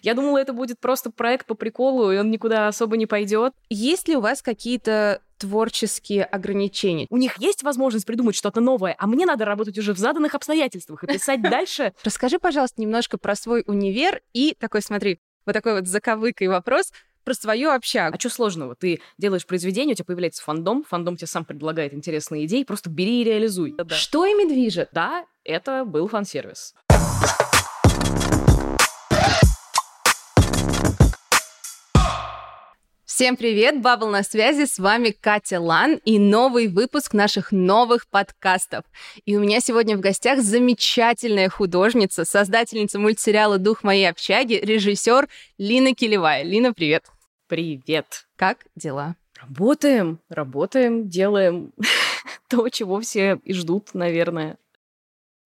Я думала, это будет просто проект по приколу, и он никуда особо не пойдет. Есть ли у вас какие-то творческие ограничения? У них есть возможность придумать что-то новое, а мне надо работать уже в заданных обстоятельствах и писать дальше. Расскажи, пожалуйста, немножко про свой универ и такой, смотри, вот такой вот заковыкой вопрос про свою общагу. А что сложного? Ты делаешь произведение, у тебя появляется фандом, фандом тебе сам предлагает интересные идеи, просто бери и реализуй. Что ими движет? Да, это был фан-сервис. Всем привет, Бабл на связи, с вами Катя Лан и новый выпуск наших новых подкастов. И у меня сегодня в гостях замечательная художница, создательница мультсериала «Дух моей общаги», режиссер Лина Килевая. Лина, привет. Привет. Как дела? Работаем, работаем, делаем то, чего все и ждут, наверное.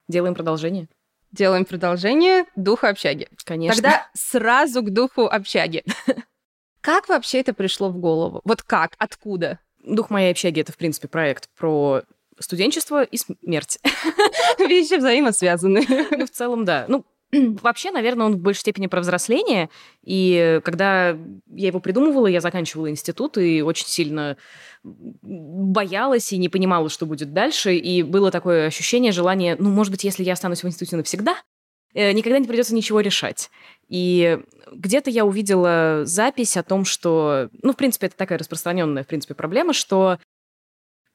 Делаем продолжение. Делаем продолжение духа общаги. Конечно. Тогда сразу к духу общаги. Как вообще это пришло в голову? Вот как? Откуда? «Дух моей общаги» — это, в принципе, проект про студенчество и смерть. Вещи взаимосвязаны. Ну, в целом, да. Ну, Вообще, наверное, он в большей степени про взросление. И когда я его придумывала, я заканчивала институт и очень сильно боялась и не понимала, что будет дальше. И было такое ощущение, желание, ну, может быть, если я останусь в институте навсегда, э, никогда не придется ничего решать. И где-то я увидела запись о том, что, ну, в принципе, это такая распространенная, в принципе, проблема, что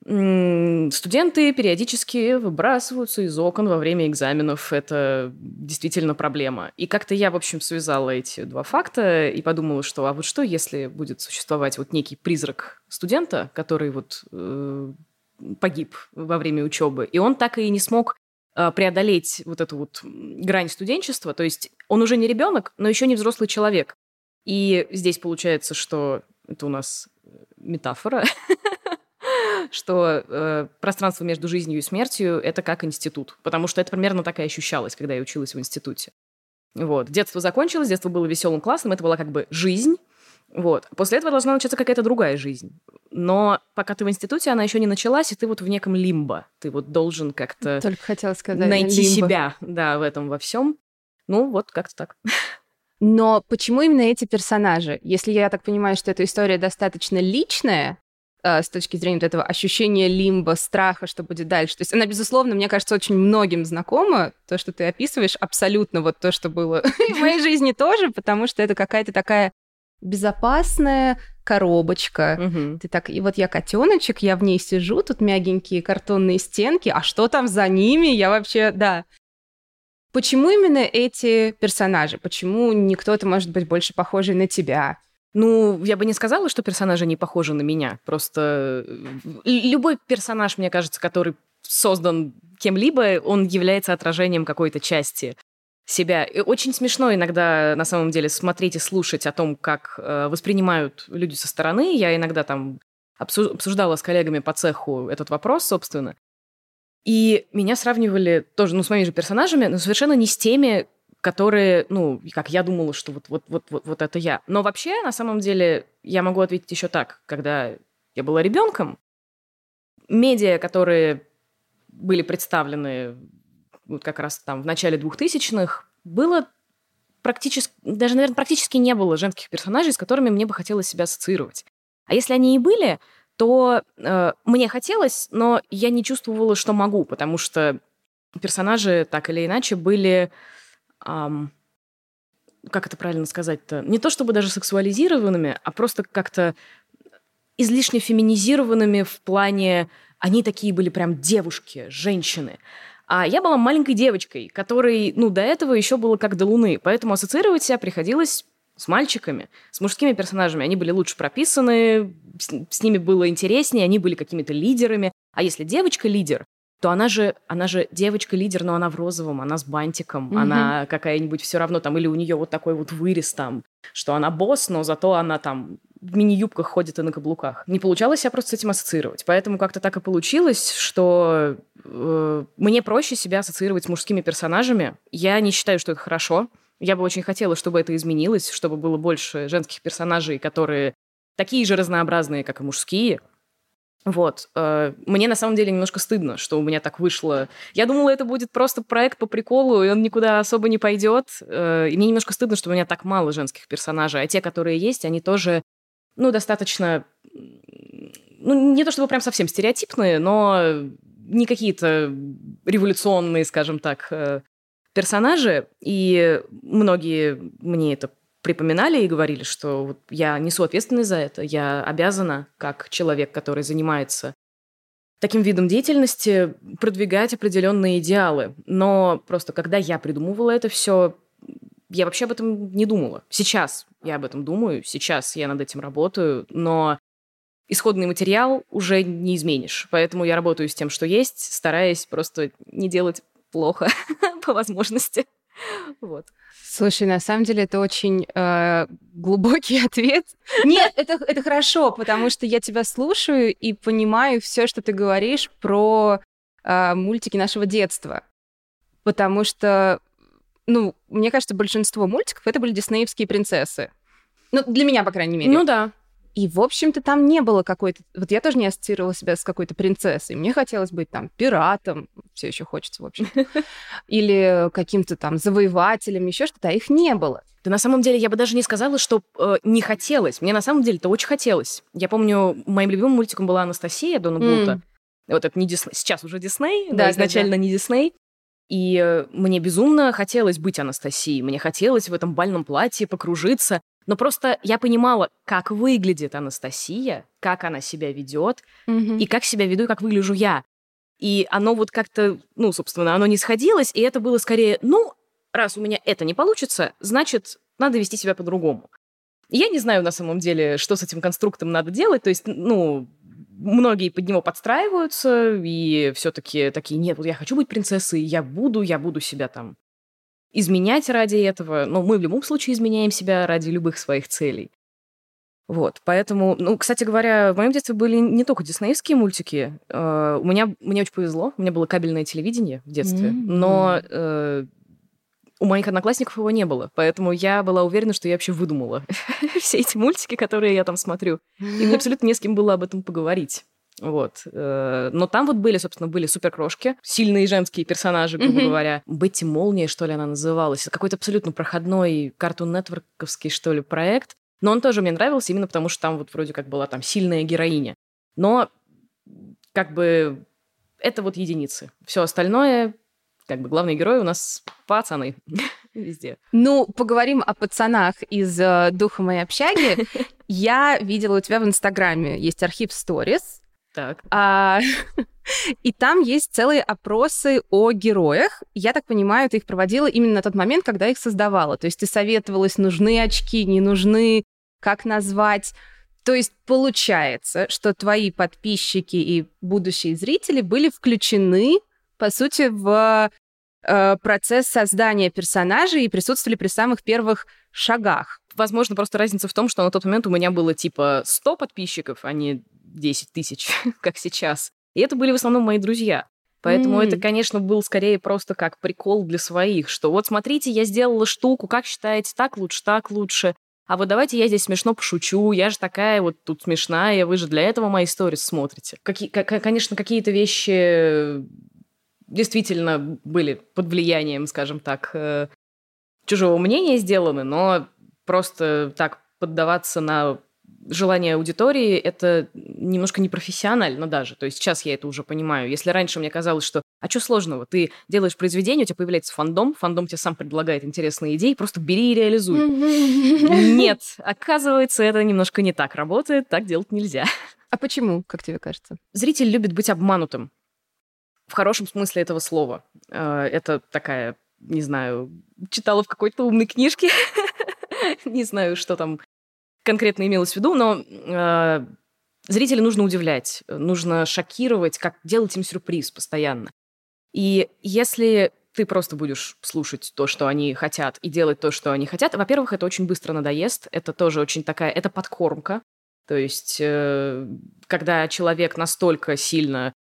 студенты периодически выбрасываются из окон во время экзаменов. Это действительно проблема. И как-то я, в общем, связала эти два факта и подумала, что а вот что, если будет существовать вот некий призрак студента, который вот э, погиб во время учебы, и он так и не смог э, преодолеть вот эту вот грань студенчества, то есть он уже не ребенок, но еще не взрослый человек. И здесь получается, что это у нас э, метафора, что э, пространство между жизнью и смертью это как институт, потому что это примерно так и ощущалось, когда я училась в институте. Вот. Детство закончилось, детство было веселым, классным, это была как бы жизнь. Вот. После этого должна начаться какая-то другая жизнь. Но пока ты в институте, она еще не началась, и ты вот в неком лимбо. Ты вот должен как-то Только хотела сказать, найти лимбо. себя, да, в этом во всем. Ну, вот как-то так. Но почему именно эти персонажи? Если я так понимаю, что эта история достаточно личная, э, с точки зрения вот этого ощущения лимба, страха, что будет дальше. То есть она, безусловно, мне кажется, очень многим знакома. То, что ты описываешь, абсолютно вот то, что было в моей жизни тоже, потому что это какая-то такая безопасная коробочка. Мгм. Ты так, и вот я котеночек, я в ней сижу, тут мягенькие картонные стенки, а что там за ними? Я вообще, да. Почему именно эти персонажи? Почему не кто-то может быть больше похожий на тебя? Ну, я бы не сказала, что персонажи не похожи на меня. Просто э, любой персонаж, мне кажется, который создан кем-либо, он является отражением какой-то части себя. И очень смешно иногда, на самом деле, смотреть и слушать о том, как э, воспринимают люди со стороны. Я иногда там обсу- обсуждала с коллегами по цеху этот вопрос, собственно. И меня сравнивали тоже, ну, с моими же персонажами, но совершенно не с теми, которые, ну, как я думала, что вот, вот, вот, вот, вот это я. Но вообще, на самом деле, я могу ответить еще так. Когда я была ребенком, медиа, которые были представлены вот как раз там в начале 2000-х, было практически, даже, наверное, практически не было женских персонажей, с которыми мне бы хотелось себя ассоциировать. А если они и были, то э, мне хотелось, но я не чувствовала, что могу, потому что персонажи так или иначе были, ам, как это правильно сказать-то, не то чтобы даже сексуализированными, а просто как-то излишне феминизированными в плане они такие были прям девушки, женщины. А я была маленькой девочкой, которой, ну, до этого еще было как до луны, поэтому ассоциировать себя приходилось с мальчиками, с мужскими персонажами. Они были лучше прописаны, с, с ними было интереснее, они были какими-то лидерами. А если девочка лидер, то она же, она же девочка-лидер, но она в розовом, она с бантиком, Мгм. она какая-нибудь все равно там, или у нее вот такой вот вырез там, что она босс, но зато она там в мини-юбках ходит и на каблуках. Не получалось себя просто с этим ассоциировать. Поэтому как-то так и получилось, что э, мне проще себя ассоциировать с мужскими персонажами. Я не считаю, что это хорошо. Я бы очень хотела, чтобы это изменилось, чтобы было больше женских персонажей, которые такие же разнообразные, как и мужские. Вот. Э, мне на самом деле немножко стыдно, что у меня так вышло. Я думала, это будет просто проект по приколу, и он никуда особо не пойдет. Э, и мне немножко стыдно, что у меня так мало женских персонажей. А те, которые есть, они тоже, ну, достаточно... Ну, не то чтобы прям совсем стереотипные, но не какие-то революционные, скажем так, э, персонажи. И многие мне это припоминали и говорили, что вот я несу ответственность за это, я обязана, как человек, который занимается таким видом деятельности, продвигать определенные идеалы. Но просто когда я придумывала это все, я вообще об этом не думала. Сейчас я об этом думаю, сейчас я над этим работаю, но исходный материал уже не изменишь. Поэтому я работаю с тем, что есть, стараясь просто не делать плохо по возможности. Вот. Слушай, на самом деле это очень э, глубокий ответ. Нет, это, это хорошо, потому что я тебя слушаю и понимаю все, что ты говоришь про э, мультики нашего детства. Потому что, ну, мне кажется, большинство мультиков это были диснеевские принцессы. Ну, для меня, по крайней мере. Ну да. И, в общем-то, там не было какой-то... Вот я тоже не ассоциировала себя с какой-то принцессой. Мне хотелось быть там пиратом, все еще хочется, в общем. Или каким-то там завоевателем, еще что-то, а их не было. Да на самом деле я бы даже не сказала, что э, не хотелось. Мне на самом деле это очень хотелось. Я помню, моим любимым мультиком была Анастасия Дона Блута. Mm. Вот это не Дисней, сейчас уже Дисней, да, изначально да, да. не Дисней. И э, мне безумно хотелось быть Анастасией. Мне хотелось в этом бальном платье покружиться. Но просто я понимала, как выглядит Анастасия, как она себя ведет, mm-hmm. и как себя веду, и как выгляжу я. И оно вот как-то, ну, собственно, оно не сходилось, и это было скорее, ну, раз у меня это не получится, значит, надо вести себя по-другому. Я не знаю на самом деле, что с этим конструктом надо делать. То есть, ну, многие под него подстраиваются, и все-таки такие, нет, вот я хочу быть принцессой, я буду, я буду себя там изменять ради этого. Но мы в любом случае изменяем себя ради любых своих целей. Вот, поэтому, ну, кстати говоря, в моем детстве были не только диснеевские мультики. Uh, у меня, мне очень повезло, у меня было кабельное телевидение в детстве, mm-hmm. но uh, у моих одноклассников его не было, поэтому я была уверена, что я вообще выдумала все эти мультики, которые я там смотрю. И мне абсолютно не с кем было об этом поговорить. Вот. Э, но там вот были, собственно, были суперкрошки, сильные женские персонажи, грубо mm-hmm. говоря. Бетти Молния, что ли, она называлась. Это какой-то абсолютно проходной картун-нетворковский, что ли, проект. Но он тоже мне нравился именно потому, что там вот вроде как была там сильная героиня. Но как бы это вот единицы. Все остальное, как бы главные герои у нас пацаны везде. Ну, поговорим о пацанах из э, «Духа моей общаги». Я видела у тебя в Инстаграме есть архив сторис, так. А, и там есть целые опросы о героях. Я так понимаю, ты их проводила именно на тот момент, когда их создавала. То есть ты советовалась, нужны очки, не нужны, как назвать. То есть получается, что твои подписчики и будущие зрители были включены, по сути, в э, процесс создания персонажей и присутствовали при самых первых шагах. Возможно, просто разница в том, что на тот момент у меня было типа 100 подписчиков, а не 10 тысяч, как сейчас. И это были в основном мои друзья. Поэтому mm. это, конечно, был скорее просто как прикол для своих, что вот смотрите, я сделала штуку, как считаете, так лучше, так лучше. А вот давайте я здесь смешно пошучу, я же такая вот тут смешная, вы же для этого мои сторис смотрите. Какие, конечно, какие-то вещи действительно были под влиянием, скажем так, э, чужого мнения сделаны, но просто так поддаваться на желание аудитории — это немножко непрофессионально даже. То есть сейчас я это уже понимаю. Если раньше мне казалось, что а что сложного? Ты делаешь произведение, у тебя появляется фандом, фандом тебе сам предлагает интересные идеи, просто бери и реализуй. Нет, оказывается, это немножко не так работает, так делать нельзя. А почему, как тебе кажется? Зритель любит быть обманутым. В хорошем смысле этого слова. Э, это такая, не знаю, читала в какой-то умной книжке. Не знаю, что там конкретно имелось в виду, но э, зрителя нужно удивлять, нужно шокировать, как делать им сюрприз постоянно. И если ты просто будешь слушать то, что они хотят, и делать то, что они хотят, во-первых, это очень быстро надоест, это тоже очень такая, это подкормка. То есть, э, когда человек настолько сильно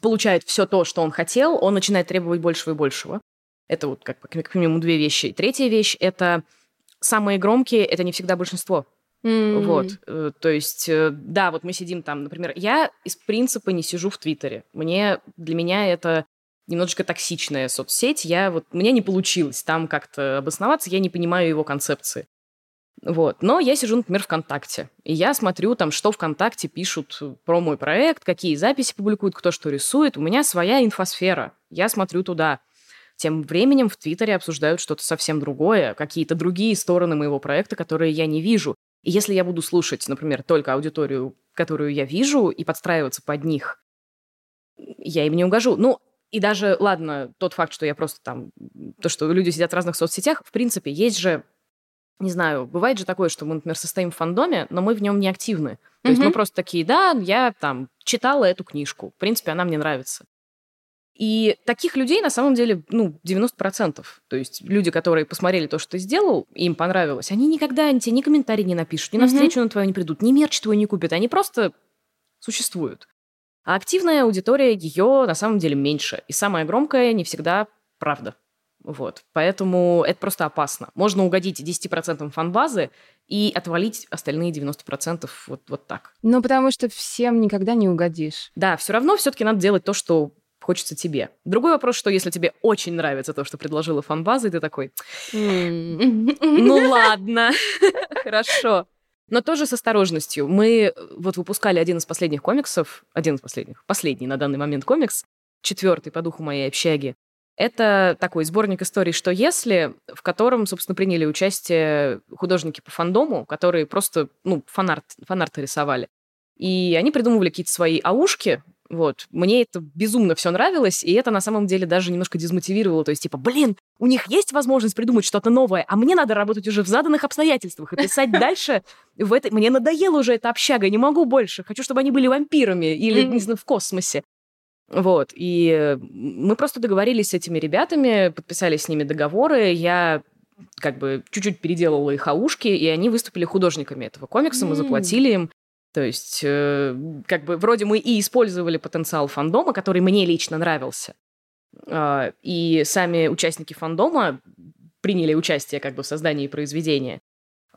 получает все то, что он хотел, он начинает требовать большего и большего. Это вот как, как минимум две вещи. И третья вещь — это самые громкие — это не всегда большинство. Mm-hmm. Вот, э, то есть, э, да, вот мы сидим там, например, я из принципа не сижу в Твиттере. Мне, для меня это немножечко токсичная соцсеть. Я вот, меня не получилось там как-то обосноваться, я не понимаю его концепции. Вот. Но я сижу, например, ВКонтакте, и я смотрю там, что ВКонтакте пишут про мой проект, какие записи публикуют, кто что рисует. У меня своя инфосфера. Я смотрю туда. Тем временем в Твиттере обсуждают что-то совсем другое, какие-то другие стороны моего проекта, которые я не вижу. И если я буду слушать, например, только аудиторию, которую я вижу, и подстраиваться под них, я им не угожу. Ну, и даже, ладно, тот факт, что я просто там, то, что люди сидят в разных соцсетях, в принципе, есть же, не знаю, бывает же такое, что мы, например, состоим в фандоме, но мы в нем не активны. То mm-hmm. есть мы просто такие, да, я там читала эту книжку, в принципе, она мне нравится. И таких людей на самом деле, ну, 90%. То есть люди, которые посмотрели то, что ты сделал, им понравилось, они никогда тебе ни комментарий не напишут, ни mm-hmm. на встречу на твою не придут, ни мерч твой не купят, они просто существуют. А активная аудитория, ее на самом деле меньше. И самое громкое не всегда правда. Вот. Поэтому это просто опасно. Можно угодить 10% фан-базы и отвалить остальные 90% вот, вот так. Ну, потому что всем никогда не угодишь. Да, все равно все-таки надо делать то, что хочется тебе. Другой вопрос, что если тебе очень нравится то, что предложила фан-база, и ты такой, ну ладно, хорошо. Но тоже с осторожностью. Мы э, вот выпускали один из последних комиксов, один из последних, последний на данный момент комикс, четвертый по духу моей общаги. Это такой сборник историй «Что если», в котором, собственно, приняли участие художники по фандому, которые просто, ну, фанарт, фанарты рисовали. И они придумывали какие-то свои аушки, вот. Мне это безумно все нравилось, и это на самом деле даже немножко дезмотивировало. То есть, типа, блин, у них есть возможность придумать что-то новое, а мне надо работать уже в заданных обстоятельствах и писать дальше в этой... Мне надоело уже эта общага, не могу больше. Хочу, чтобы они были вампирами или, не знаю, в космосе. Вот. И мы просто договорились с этими ребятами, подписали с ними договоры. Я как бы чуть-чуть переделала их аушки, и они выступили художниками этого комикса, мы заплатили им. То есть, э, как бы, вроде мы и использовали потенциал фандома, который мне лично нравился. Э, и сами участники фандома приняли участие как бы в создании произведения.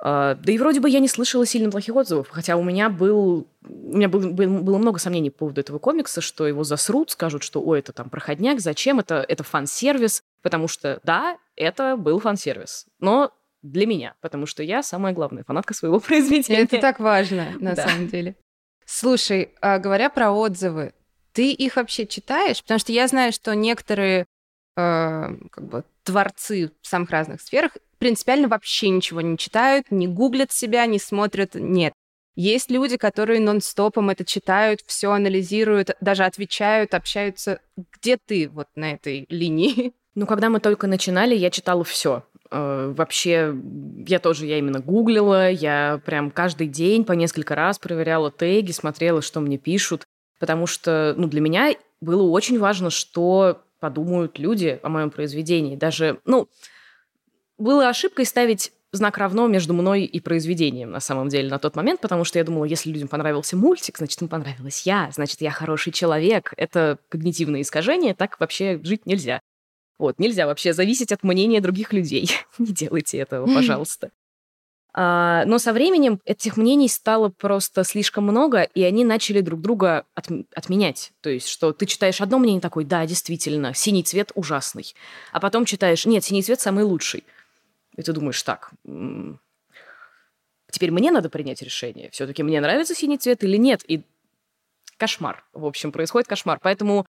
Э, да и вроде бы я не слышала сильно плохих отзывов, хотя у меня был у меня был, был, было много сомнений по поводу этого комикса, что его засрут, скажут, что ой, это там проходняк, зачем это, это фан-сервис, потому что да, это был фан-сервис, но для меня, потому что я самая главная фанатка своего произведения. Это так важно, на да. самом деле. Слушай, а говоря про отзывы, ты их вообще читаешь? Потому что я знаю, что некоторые э, как бы творцы в самых разных сферах принципиально вообще ничего не читают, не гуглят себя, не смотрят. Нет. Есть люди, которые нон-стопом это читают, все анализируют, даже отвечают, общаются. Где ты вот на этой линии? Ну, когда мы только начинали, я читала все. Э, вообще, я тоже, я именно гуглила, я прям каждый день по несколько раз проверяла теги, смотрела, что мне пишут, потому что, ну, для меня было очень важно, что подумают люди о моем произведении. Даже, ну, было ошибкой ставить знак равно между мной и произведением на самом деле на тот момент, потому что я думала, если людям понравился мультик, значит, им понравилась я, значит, я хороший человек. Это когнитивное искажение, так вообще жить нельзя. Вот, нельзя вообще зависеть от мнения других людей. Не делайте этого, пожалуйста. А, но со временем этих мнений стало просто слишком много, и они начали друг друга от, отменять. То есть, что ты читаешь одно мнение такой, да, действительно, синий цвет ужасный. А потом читаешь, нет, синий цвет самый лучший. И ты думаешь, так, теперь мне надо принять решение. Все-таки мне нравится синий цвет или нет? И кошмар. В общем, происходит кошмар. Поэтому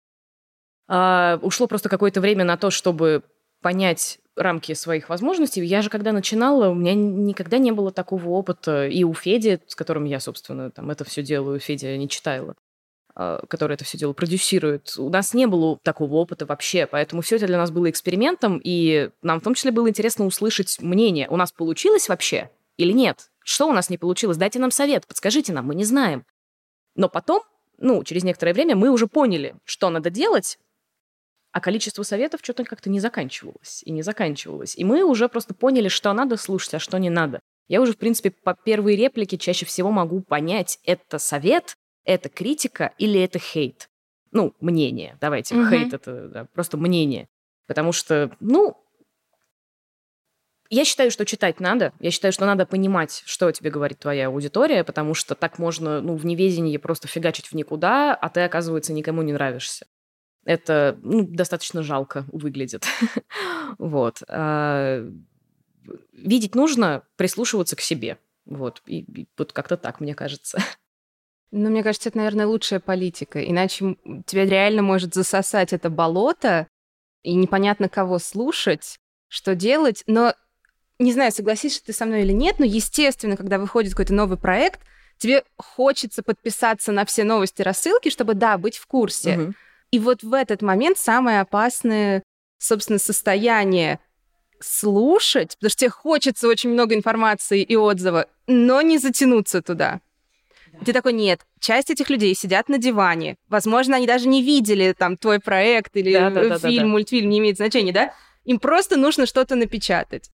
ушло просто какое-то время на то, чтобы понять рамки своих возможностей. Я же когда начинала, у меня никогда не было такого опыта. И у Феди, с которым я, собственно, там это все делаю, Федя не читала, а, который это все дело продюсирует. У нас не было такого опыта вообще, поэтому все это для нас было экспериментом, и нам в том числе было интересно услышать мнение. У нас получилось вообще или нет? Что у нас не получилось? Дайте нам совет, подскажите нам, мы не знаем. Но потом, ну, через некоторое время мы уже поняли, что надо делать, а количество советов что-то как-то не заканчивалось и не заканчивалось. И мы уже просто поняли, что надо слушать, а что не надо. Я уже, в принципе, по первой реплике чаще всего могу понять, это совет, это критика или это хейт. Ну, мнение. Давайте, угу. хейт это да, просто мнение. Потому что, ну, Я считаю, что читать надо. Я считаю, что надо понимать, что тебе говорит твоя аудитория, потому что так можно, ну, в неведении просто фигачить в никуда, а ты, оказывается, никому не нравишься. Это ну, достаточно жалко выглядит. вот. А, видеть нужно, прислушиваться к себе. Вот. И, и вот как-то так, мне кажется. Ну, мне кажется, это, наверное, лучшая политика. Иначе тебя реально может засосать это болото, и непонятно, кого слушать, что делать. Но не знаю, согласишься ты со мной или нет, но, естественно, когда выходит какой-то новый проект, тебе хочется подписаться на все новости рассылки, чтобы, да, быть в курсе. Угу. И вот в этот момент самое опасное, собственно, состояние слушать, потому что тебе хочется очень много информации и отзыва, но не затянуться туда. Ты такой, нет, часть этих людей сидят на диване. Возможно, они даже не видели там твой проект или да, да, фильм, да, да. мультфильм, не имеет значения, да? Им просто нужно что-то напечатать.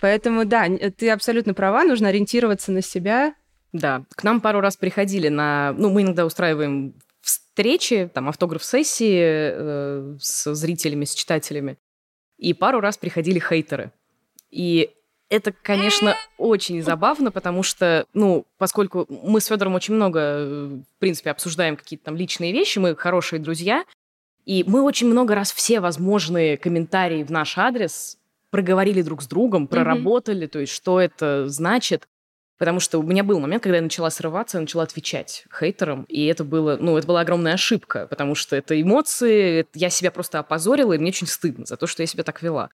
Поэтому, да, ты абсолютно права, нужно ориентироваться на себя. Да, к нам пару раз приходили на... Ну, мы иногда устраиваем встречи, там, автограф-сессии э, с зрителями, с читателями. И пару раз приходили хейтеры. И это, конечно, очень забавно, потому что, ну, поскольку мы с Федором очень много, э, в принципе, обсуждаем какие-то там личные вещи, мы хорошие друзья, и мы очень много раз все возможные комментарии в наш адрес проговорили друг с другом, проработали, mm-hmm. то есть что это значит. Потому что у меня был момент, когда я начала срываться, я начала отвечать хейтерам, и это было, ну, это была огромная ошибка, потому что это эмоции, я себя просто опозорила, и мне очень стыдно за то, что я себя так вела.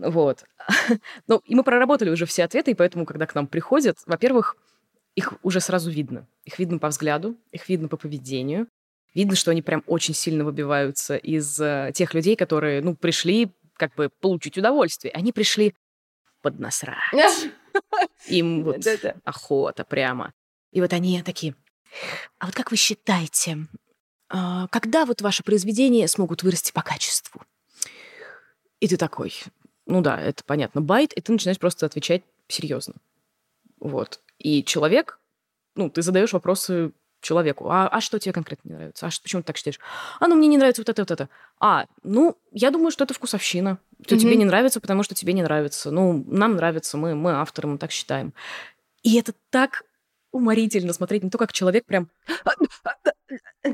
Вот. ну, и мы проработали уже все ответы, и поэтому, когда к нам приходят, во-первых, их уже сразу видно. Их видно по взгляду, их видно по поведению. Видно, что они прям очень сильно выбиваются из uh, тех людей, которые, ну, пришли как бы получить удовольствие. Они пришли поднасрать. Им вот охота прямо. И вот они такие, а вот как вы считаете, а, когда вот ваши произведения смогут вырасти по качеству? И ты такой, ну да, это понятно, байт, и ты начинаешь просто отвечать серьезно. Вот. И человек, ну, ты задаешь вопросы человеку, а, а что тебе конкретно не нравится? А что, почему ты так считаешь? А, ну, мне не нравится вот это, вот это. А, ну, я думаю, что это вкусовщина. Что mm-hmm. тебе не нравится, потому что тебе не нравится. Ну, нам нравится, мы, мы авторы, мы так считаем. И это так уморительно смотреть на то, как человек прям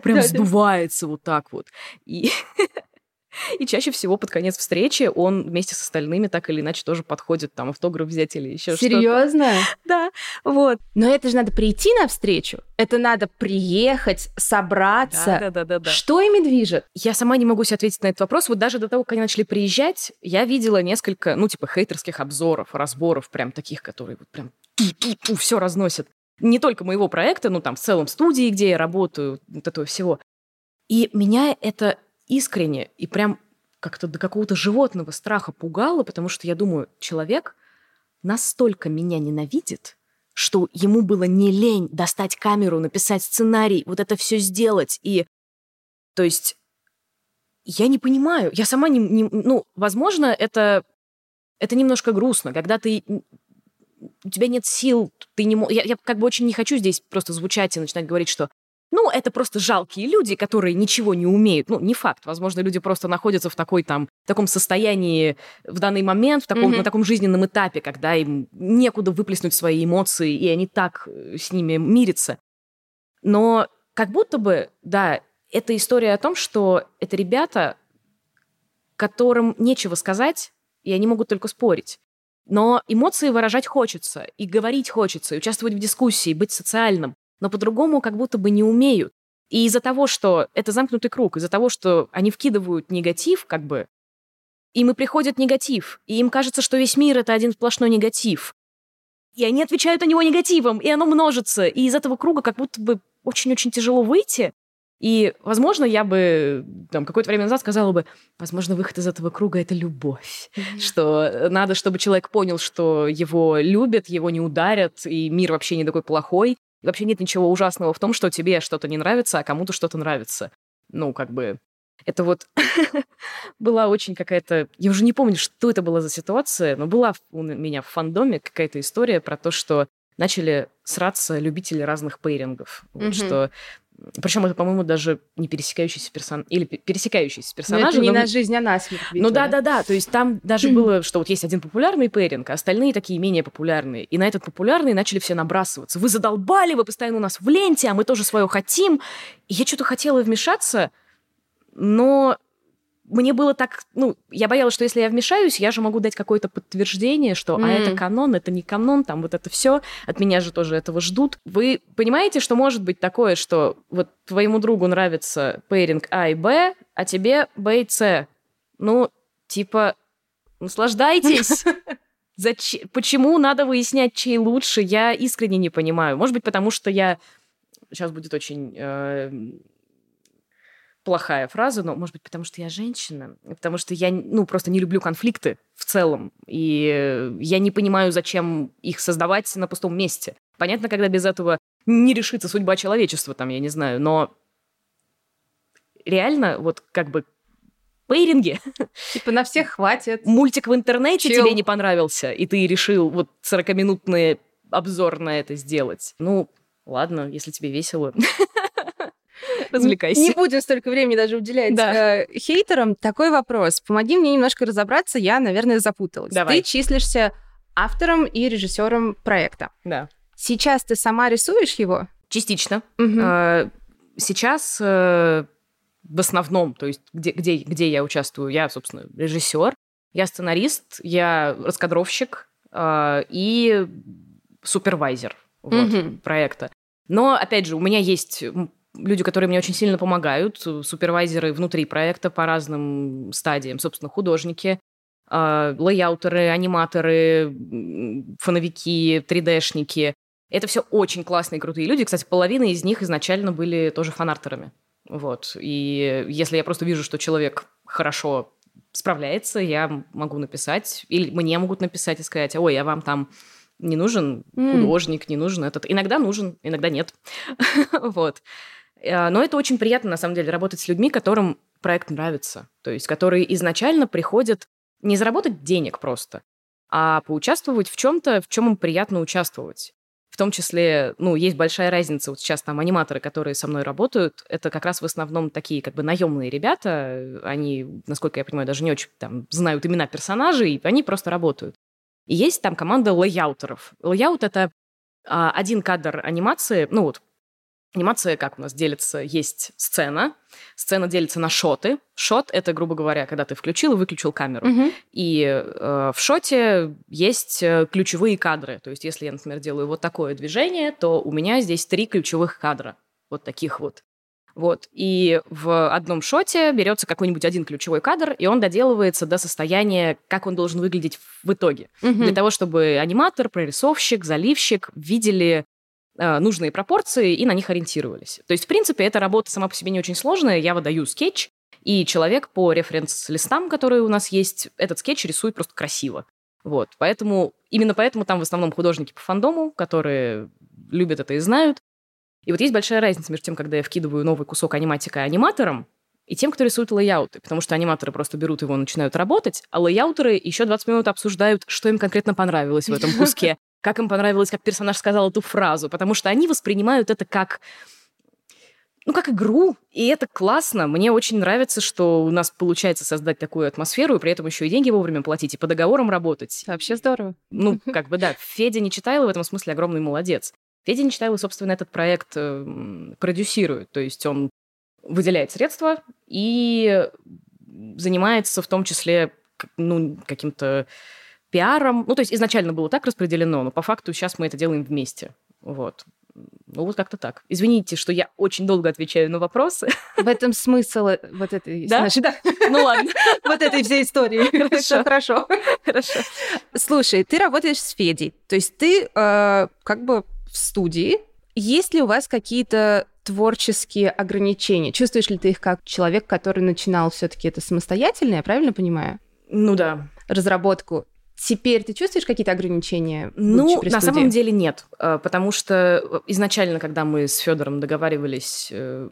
прям сдувается вот так вот. И И чаще всего под конец встречи он вместе с остальными так или иначе тоже подходит там автограф взять или еще что-то. Серьезно? Да, вот. Но это же надо прийти на встречу, это надо приехать, собраться. Да, да, да, да. Что ими движет? Я сама не могу себе ответить на этот вопрос. Вот даже до того, как они начали приезжать, я видела несколько, ну, типа, хейтерских обзоров, разборов, прям таких, которые вот прям все разносят. Не только моего проекта, ну, там, в целом студии, где я работаю, вот этого всего. И меня это искренне и прям как-то до какого-то животного страха пугало, потому что я думаю, человек настолько меня ненавидит, что ему было не лень достать камеру, написать сценарий, вот это все сделать. И, то есть, я не понимаю, я сама не, не ну, возможно, это, это немножко грустно, когда ты у тебя нет сил, ты не я, я как бы очень не хочу здесь просто звучать и начинать говорить, что ну, это просто жалкие люди, которые ничего не умеют. Ну, не факт. Возможно, люди просто находятся в такой там, в таком состоянии в данный момент, в таком, mm-hmm. на таком жизненном этапе, когда им некуда выплеснуть свои эмоции, и они так э, с ними мирятся. Но как будто бы, да, это история о том, что это ребята, которым нечего сказать, и они могут только спорить. Но эмоции выражать хочется, и говорить хочется, и участвовать в дискуссии, быть социальным но по-другому как будто бы не умеют. И из-за того, что это замкнутый круг, из-за того, что они вкидывают негатив, как бы, им и приходит негатив, и им кажется, что весь мир — это один сплошной негатив. И они отвечают на него негативом, и оно множится, и из этого круга как будто бы очень-очень тяжело выйти. И, возможно, я бы там какое-то время назад сказала бы, возможно, выход из этого круга — это любовь. Mm-hmm. Что надо, чтобы человек понял, что его любят, его не ударят, и мир вообще не такой плохой, и вообще нет ничего ужасного в том, что тебе что-то не нравится, а кому-то что-то нравится. Ну, как бы... Это вот была очень какая-то... Я уже не помню, что это была за ситуация, но была у меня в фандоме какая-то история про то, что начали сраться любители разных пейрингов. Вот, mm-hmm. Что Причем это, по-моему, даже не пересекающийся персонаж, или пересекающийся персонаж. Это не но... на жизнь, а на смерть. Ну да-да-да, то есть там даже было, что вот есть один популярный пейринг, а остальные такие менее популярные. И на этот популярный начали все набрасываться. Вы задолбали, вы постоянно у нас в ленте, а мы тоже свое хотим. И я что-то хотела вмешаться, но мне было так, ну, я боялась, что если я вмешаюсь, я же могу дать какое-то подтверждение, что, mm. а это канон, это не канон, там вот это все, от меня же тоже этого ждут. Вы понимаете, что может быть такое, что вот твоему другу нравится пейринг А и Б, а тебе Б и С? Ну, типа, наслаждайтесь. Зачем? Почему надо выяснять, чей лучше? Я искренне не понимаю. Может быть, потому что я сейчас будет очень э, плохая фраза, но, может быть, потому что я женщина, потому что я, ну, просто не люблю конфликты в целом, и я не понимаю, зачем их создавать на пустом месте. Понятно, когда без этого не решится судьба человечества, там, я не знаю, но реально, вот как бы пейринги. Типа на всех хватит. Мультик в интернете Чил. тебе не понравился, и ты решил вот 40-минутный обзор на это сделать. Ну, ладно, если тебе весело. Развлекайся. Не будем столько времени даже уделять да. э, хейтерам. Такой вопрос. Помоги мне немножко разобраться, я, наверное, запуталась. Давай. Ты числишься автором и режиссером проекта. Да. Сейчас ты сама рисуешь его? Частично. Угу. Сейчас э, в основном, то есть где, где, где я участвую, я, собственно, режиссер, я сценарист, я раскадровщик э, и супервайзер вот, угу. проекта. Но, опять же, у меня есть люди, которые мне очень сильно помогают, супервайзеры внутри проекта по разным стадиям, собственно, художники, э, лейаутеры, аниматоры, фоновики, 3D-шники. Это все очень классные, крутые люди. Кстати, половина из них изначально были тоже фанартерами. Вот. И если я просто вижу, что человек хорошо справляется, я могу написать, или мне могут написать и сказать, ой, я вам там не нужен художник, не нужен этот. Иногда нужен, иногда нет. вот. Э, но это очень приятно, на самом деле, работать с людьми, которым проект нравится. То есть, которые изначально приходят не заработать денег просто, а поучаствовать в чем-то, в чем им приятно участвовать. В том числе, ну, есть большая разница. Вот сейчас там аниматоры, которые со мной работают, это как раз в основном такие как бы наемные ребята. Они, насколько я понимаю, даже не очень там знают имена персонажей, они просто работают. И есть там команда лейаутеров. Layout — это а, один кадр анимации, ну вот Анимация как у нас делится? Есть сцена. Сцена делится на шоты. Shot — это, грубо говоря, когда ты включил и выключил камеру. Угу. И э, в шоте есть э, ключевые кадры. То есть если я, например, делаю вот такое движение, то у меня здесь три ключевых кадра. Вот таких вот. Вот. И в одном шоте берется какой-нибудь один ключевой кадр, и он доделывается до состояния, как он должен выглядеть в итоге. Угу. Для того, чтобы аниматор, прорисовщик, заливщик видели нужные пропорции и на них ориентировались. То есть, в принципе, эта работа сама по себе не очень сложная. Я выдаю скетч, и человек по референс-листам, которые у нас есть, этот скетч рисует просто красиво. Вот, поэтому, именно поэтому там в основном художники по фандому, которые любят это и знают. И вот есть большая разница между тем, когда я вкидываю новый кусок аниматика аниматором, и тем, кто рисует лейауты, потому что аниматоры просто берут его и начинают работать, а лейаутеры еще 20 минут обсуждают, что им конкретно понравилось в этом куске, как им понравилось, как персонаж сказал эту фразу, потому что они воспринимают это как ну, как игру, и это классно. Мне очень нравится, что у нас получается создать такую атмосферу, и при этом еще и деньги вовремя платить, и по договорам работать. Вообще здорово. Ну, как бы да. Федя Нечитайло в этом смысле огромный молодец. Федя Нечитайло, собственно, этот проект э, продюсирует, то есть он выделяет средства и занимается в том числе ну, каким-то пиаром. Ну, то есть изначально было так распределено, но по факту сейчас мы это делаем вместе. Вот. Ну, вот как-то так. Извините, что я очень долго отвечаю на вопросы. В этом смысл э, вот этой да? нашей, да. Ну ладно. Вот этой всей истории. Хорошо. Хорошо. Хорошо. Слушай, ты работаешь с Федей. То есть ты э, как бы в студии. Есть ли у вас какие-то творческие ограничения? Чувствуешь ли ты их как человек, который начинал все-таки это самостоятельно, я правильно понимаю? Ну да. Разработку. Теперь ты чувствуешь какие-то ограничения? Ну, на самом деле нет, э, потому что изначально, когда мы с Федором договаривались, э,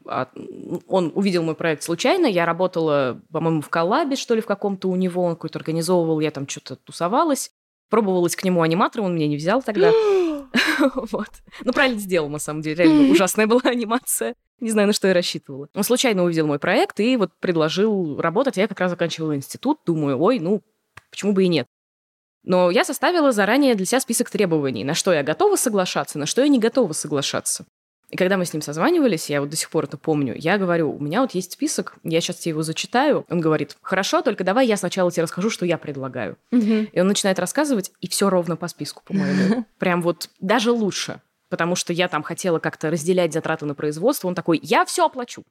он увидел мой проект случайно, я работала, по-моему, в коллабе, что ли, в каком-то у него, он какой-то организовывал, я там что-то тусовалась, пробовалась к нему аниматором, он меня не взял тогда. вот. Ну, правильно сделал, на самом деле. Реально ужасная была анимация. Не знаю, на что я рассчитывала. Он случайно увидел мой проект и вот предложил работать. Я как раз заканчивала институт. Думаю, ой, ну, почему бы и нет. Но я составила заранее для себя список требований, на что я готова соглашаться, на что я не готова соглашаться. И когда мы с ним созванивались, я вот до сих пор это помню, я говорю, у меня вот есть список, я сейчас тебе его зачитаю. Он говорит, хорошо, только давай я сначала тебе расскажу, что я предлагаю. И он начинает рассказывать, и все ровно по списку, по-моему. Прям вот даже лучше потому что я там хотела как-то разделять затраты на производство. Он такой, я все оплачу,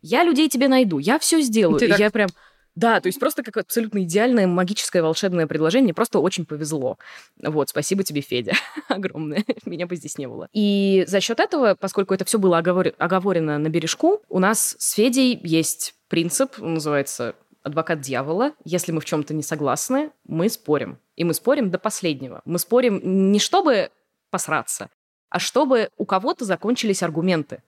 я людей тебе найду, я все сделаю. Ты и так- я прям... Да, то есть просто как абсолютно идеальное магическое волшебное предложение. Мне просто очень повезло. Вот, спасибо тебе, Федя, огромное. Меня бы здесь не было. И за счет этого, поскольку это все было оговор- оговорено на бережку, у нас с Федей есть принцип, он называется адвокат дьявола. Если мы в чем-то не согласны, мы спорим. И мы спорим до последнего. Мы спорим не чтобы посраться, а чтобы у кого-то закончились аргументы.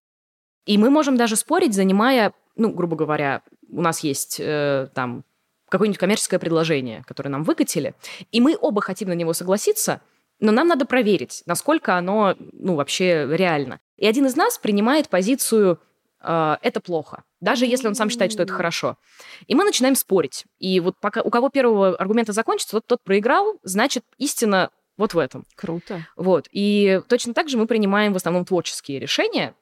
И мы можем даже спорить, занимая, ну, грубо говоря, у нас есть э, там какое-нибудь коммерческое предложение, которое нам выкатили, и мы оба хотим на него согласиться, но нам надо проверить, насколько оно, ну, вообще реально. И один из нас принимает позицию э, «это плохо», даже если он сам считает, что это хорошо. И мы начинаем спорить. И вот пока у кого первого аргумента закончится, вот тот проиграл, значит, истина вот в этом. Круто. Вот. И точно так же мы принимаем в основном творческие решения,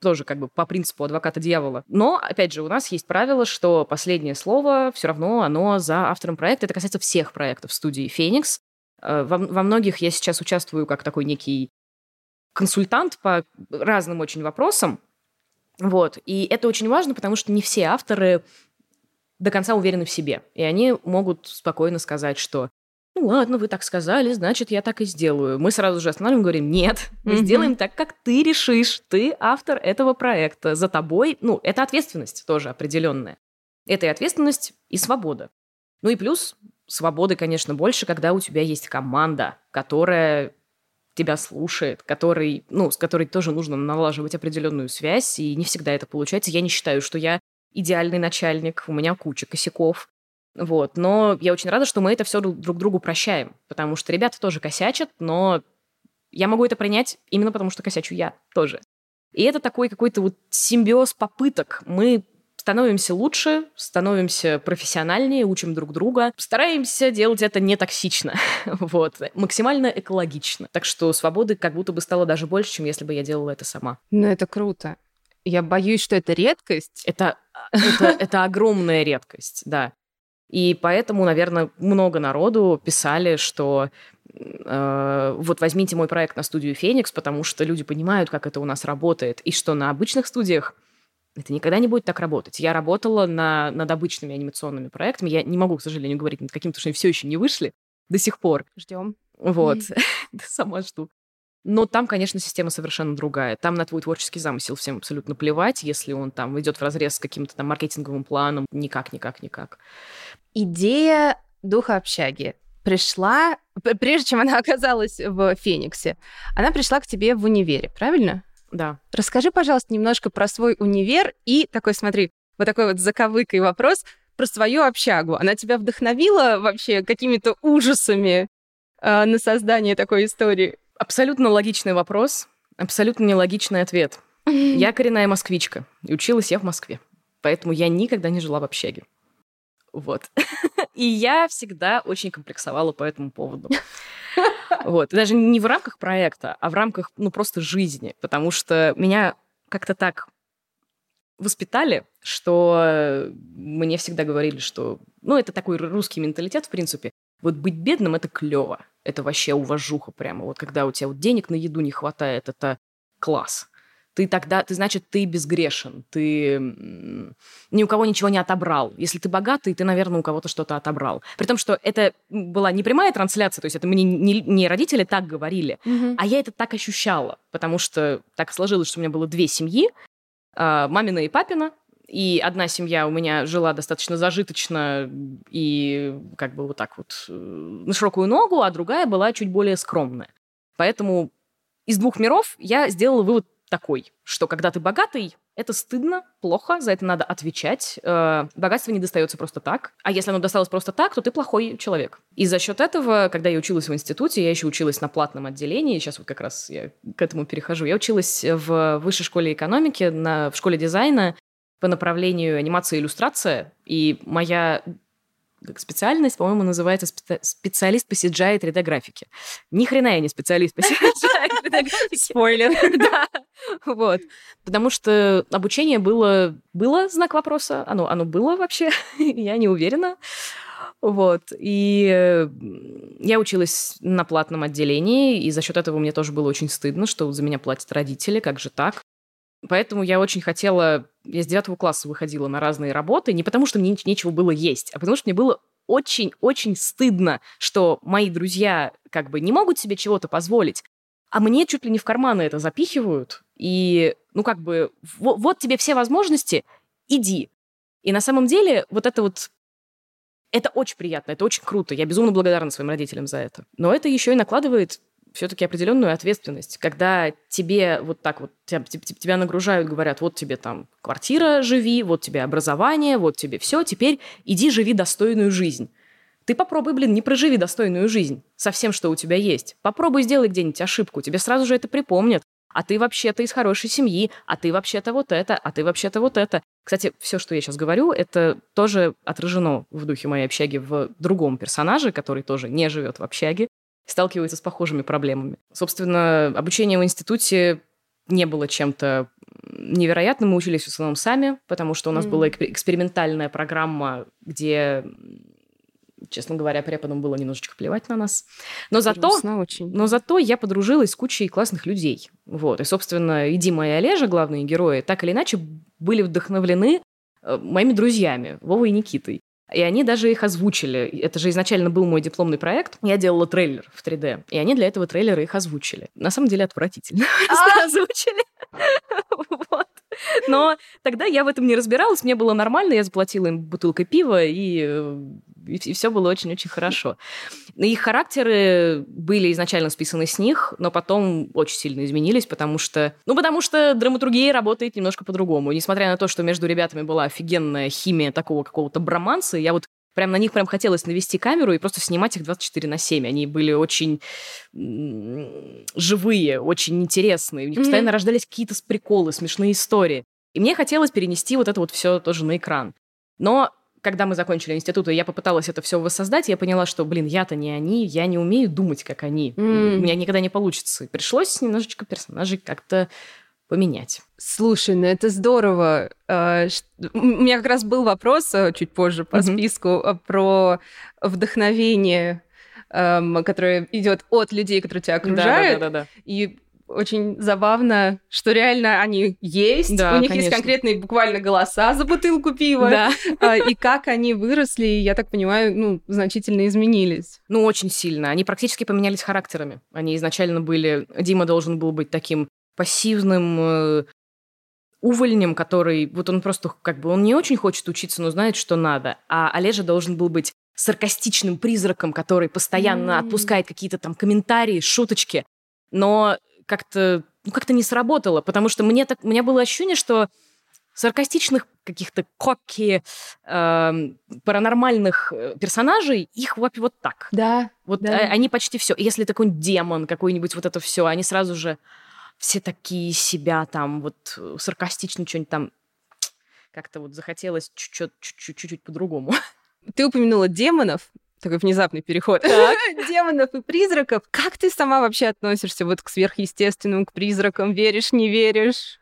тоже как бы по принципу адвоката дьявола. Но, опять же, у нас есть правило, что последнее слово все равно оно за автором проекта. Это касается всех проектов студии «Феникс». Э, Во, во многих я сейчас участвую как такой некий консультант по разным очень вопросам. Вот. И это очень важно, потому что не все авторы до конца уверены в себе. И они могут спокойно сказать, что ну ладно, вы так сказали, значит, я так и сделаю. Мы сразу же останавливаем говорим, нет, мы Мгм. сделаем так, как ты решишь. Ты автор этого проекта. За тобой, ну, это ответственность тоже определенная. Это и ответственность, и свобода. Ну и плюс свободы, конечно, больше, когда у тебя есть команда, которая тебя слушает, который, ну, с которой тоже нужно налаживать определенную связь, и не всегда это получается. Я не считаю, что я идеальный начальник, у меня куча косяков, вот. Но я очень рада, что мы это все друг другу прощаем, потому что ребята тоже косячат, но я могу это принять именно потому, что косячу я тоже. И это такой какой-то вот симбиоз попыток. Мы становимся лучше, становимся профессиональнее, учим друг друга, стараемся делать это не токсично, вот, максимально экологично. Так что свободы как будто бы стало даже больше, чем если бы я делала это сама. Ну, это круто. Я боюсь, что это редкость. Это, это, это огромная редкость, да. И поэтому, наверное, много народу писали, что э, вот возьмите мой проект на студию Феникс, потому что люди понимают, как это у нас работает, и что на обычных студиях это никогда не будет так работать. Я работала на, над обычными анимационными проектами. Я не могу, к сожалению, говорить над каким-то, что они все еще не вышли до сих пор. Ждем. Вот. Сама жду. Но там, конечно, система совершенно другая. Там на твой творческий замысел всем абсолютно плевать, если он там идет в разрез с каким-то там маркетинговым планом. Никак, никак, никак. Идея духа общаги пришла, прежде чем она оказалась в Фениксе, она пришла к тебе в универе, правильно? Да. Расскажи, пожалуйста, немножко про свой универ и такой, смотри, вот такой вот заковыкой вопрос про свою общагу. Она тебя вдохновила вообще какими-то ужасами э, на создание такой истории? Абсолютно логичный вопрос, абсолютно нелогичный ответ. Я коренная москвичка, и училась я в Москве. Поэтому я никогда не жила в общаге. Вот. И я всегда очень комплексовала по этому поводу. Вот. И Даже не в рамках проекта, а в рамках, ну, просто жизни. Потому что меня как-то так воспитали, что мне всегда говорили, что... Ну, это такой русский менталитет, в принципе. Вот быть бедным — это клево. Это вообще уважуха прямо. Вот когда у тебя вот денег на еду не хватает, это класс. Ты тогда, ты, значит, ты безгрешен, ты ни у кого ничего не отобрал. Если ты богатый, ты, наверное, у кого-то что-то отобрал. При том, что это была не прямая трансляция, то есть это мне не, не родители так говорили, а я это так ощущала, потому что так сложилось, что у меня было две семьи, а, мамина и папина, и одна семья у меня жила достаточно зажиточно и как бы вот так вот э, на широкую ногу, а другая была чуть более скромная. Поэтому из двух миров я сделала вывод такой, что когда ты богатый, это стыдно, плохо, за это надо отвечать. Э, богатство не достается просто так. А если оно досталось просто так, то ты плохой человек. И за счет этого, когда я училась в институте, я еще училась на платном отделении, сейчас вот как раз я к этому перехожу, я училась в высшей школе экономики, на, в школе дизайна по направлению анимация и иллюстрация. И моя как специальность, по-моему, называется спе- специалист по CGI и 3D-графике. Ни хрена я не специалист по CGI и 3D-графике. Спойлер. Да, вот. Потому что обучение было, было знак вопроса, оно, оно было вообще, я не уверена. Вот. И я училась на платном отделении, и за счет этого мне тоже было очень стыдно, что за меня платят родители, как же так? Поэтому я очень хотела... Я с девятого класса выходила на разные работы, не потому что мне нечего было есть, а потому что мне было очень-очень стыдно, что мои друзья как бы не могут себе чего-то позволить, а мне чуть ли не в карманы это запихивают. И, ну, как бы, вот, вот тебе все возможности, иди. И на самом деле вот это вот это очень приятно, это очень круто. Я безумно благодарна своим родителям за это. Но это еще и накладывает все-таки определенную ответственность, когда тебе вот так вот тебя, тебя нагружают, говорят, вот тебе там квартира, живи, вот тебе образование, вот тебе все, теперь иди живи достойную жизнь. Ты попробуй, блин, не проживи достойную жизнь со всем, что у тебя есть. Попробуй сделай где-нибудь ошибку, тебе сразу же это припомнят. А ты вообще-то из хорошей семьи, а ты вообще-то вот это, а ты вообще-то вот это. Кстати, все, что я сейчас говорю, это тоже отражено в духе моей общаги в другом персонаже, который тоже не живет в общаге, сталкивается с похожими проблемами. Собственно, обучение в институте не было чем-то невероятным. Мы учились в основном сами, потому что у нас mm. была экспериментальная программа, где честно говоря, преподам было немножечко плевать на нас. Но зато, очень. но зато я подружилась с кучей классных людей. Вот. И, собственно, и Дима, и Олежа, главные герои, так или иначе были вдохновлены э, моими друзьями, Вовой и Никитой. И они даже их озвучили. Это же изначально был мой дипломный проект. Я делала трейлер в 3D. И они для этого трейлера их озвучили. На самом деле отвратительно. Просто озвучили. Вот. Но тогда я в этом не разбиралась, мне было нормально, я заплатила им бутылкой пива, и, и, и все было очень-очень хорошо. Их характеры были изначально списаны с них, но потом очень сильно изменились, потому что... Ну, потому что драматургия работает немножко по-другому. Несмотря на то, что между ребятами была офигенная химия такого какого-то броманса, я вот прям на них прям хотелось навести камеру и просто снимать их 24 на 7. Они были очень живые, очень интересные. У них mm-hmm. постоянно рождались какие-то приколы, смешные истории. И мне хотелось перенести вот это вот все тоже на экран. Но когда мы закончили институт, и я попыталась это все воссоздать, я поняла, что, блин, я-то не они, я не умею думать, как они. Mm. У меня никогда не получится. пришлось немножечко персонажей как-то поменять. Слушай, ну это здорово. А, у меня как раз был вопрос а, чуть позже по mm-hmm. списку а, про вдохновение, которое идет от людей, которые тебя окружают. Да, да, да, да. И очень забавно, что реально они есть. Да, У них конечно. есть конкретные буквально голоса за бутылку пива. Да. И как они выросли, я так понимаю, ну, значительно изменились. Ну, очень сильно. Они практически поменялись характерами. Они изначально были... Дима должен был быть таким пассивным э, увольнем, который вот он просто как бы он не очень хочет учиться, но знает, что надо. А Олежа должен был быть саркастичным призраком, который постоянно mm. отпускает какие-то там комментарии, шуточки, но как-то ну, как-то не сработало, потому что мне так у меня было ощущение, что саркастичных каких-то коки э, паранормальных персонажей их вот, вот так. Да. Вот да. они почти все. Если такой демон какой-нибудь вот это все, они сразу же все такие себя там, вот э, саркастично что-нибудь там как-то вот захотелось чуть-чуть по-другому. Ты упомянула демонов, такой внезапный переход. Демонов и призраков. Как ты сама вообще относишься вот к сверхъестественным, к призракам? Веришь, не веришь?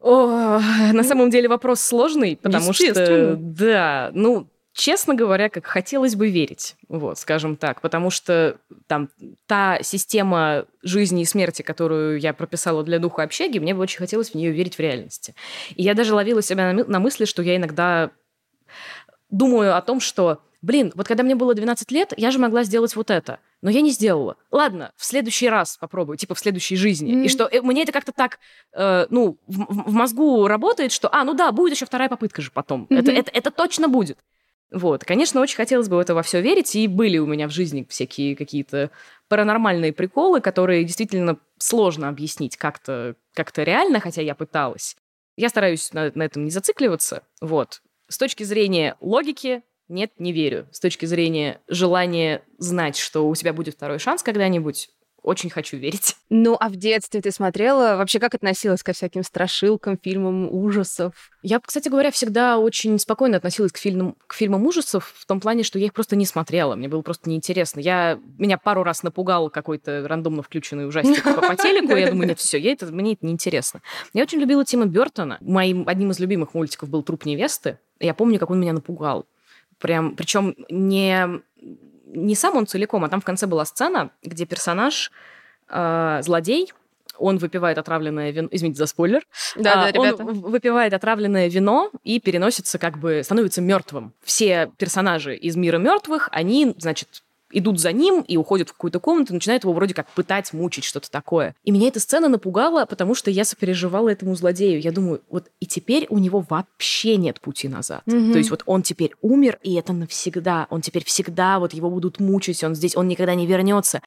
О, на самом деле вопрос сложный, потому что, да, ну, честно говоря, как хотелось бы верить, вот, скажем так, потому что там та система жизни и смерти, которую я прописала для духа общаги, мне бы очень хотелось в нее верить в реальности. И я даже ловила себя на, на мысли, что я иногда думаю о том, что, блин, вот когда мне было 12 лет, я же могла сделать вот это, но я не сделала. Ладно, в следующий раз попробую, типа в следующей жизни. Mm. И что э, мне это как-то так, э, ну, в, в мозгу работает, что, а, ну да, будет еще вторая попытка же потом. Mm-hmm. Это, это, это точно будет. Вот, конечно, очень хотелось бы в это во все верить, и были у меня в жизни всякие какие-то паранормальные приколы, которые действительно сложно объяснить как-то как реально, хотя я пыталась. Я стараюсь на, на этом не зацикливаться. Вот. С точки зрения логики, нет, не верю. С точки зрения желания знать, что у тебя будет второй шанс когда-нибудь, очень хочу верить. Ну, а в детстве ты смотрела? Вообще, как относилась ко всяким страшилкам, фильмам ужасов? Я, кстати говоря, всегда очень спокойно относилась к фильмам, к фильмам ужасов в том плане, что я их просто не смотрела. Мне было просто неинтересно. Я, меня пару раз напугал какой-то рандомно включенный ужастик по, телеку. Я думаю, нет, все, я это, мне это неинтересно. Я очень любила Тима Бертона. Моим одним из любимых мультиков был «Труп невесты». Я помню, как он меня напугал. Прям, причем не не сам он целиком, а там в конце была сцена, где персонаж э, злодей, он выпивает отравленное вино, извините за спойлер, да, а, да, ребята. он выпивает отравленное вино и переносится как бы становится мертвым. Все персонажи из мира мертвых, они, значит, идут за ним и уходят в какую-то комнату, начинают его вроде как пытать, мучить, что-то такое. И меня эта сцена напугала, потому что я сопереживала этому злодею. Я думаю, вот и теперь у него вообще нет пути назад. Mm-hmm. То есть вот он теперь умер, и это навсегда. Он теперь всегда, вот его будут мучить, он здесь, он никогда не вернется.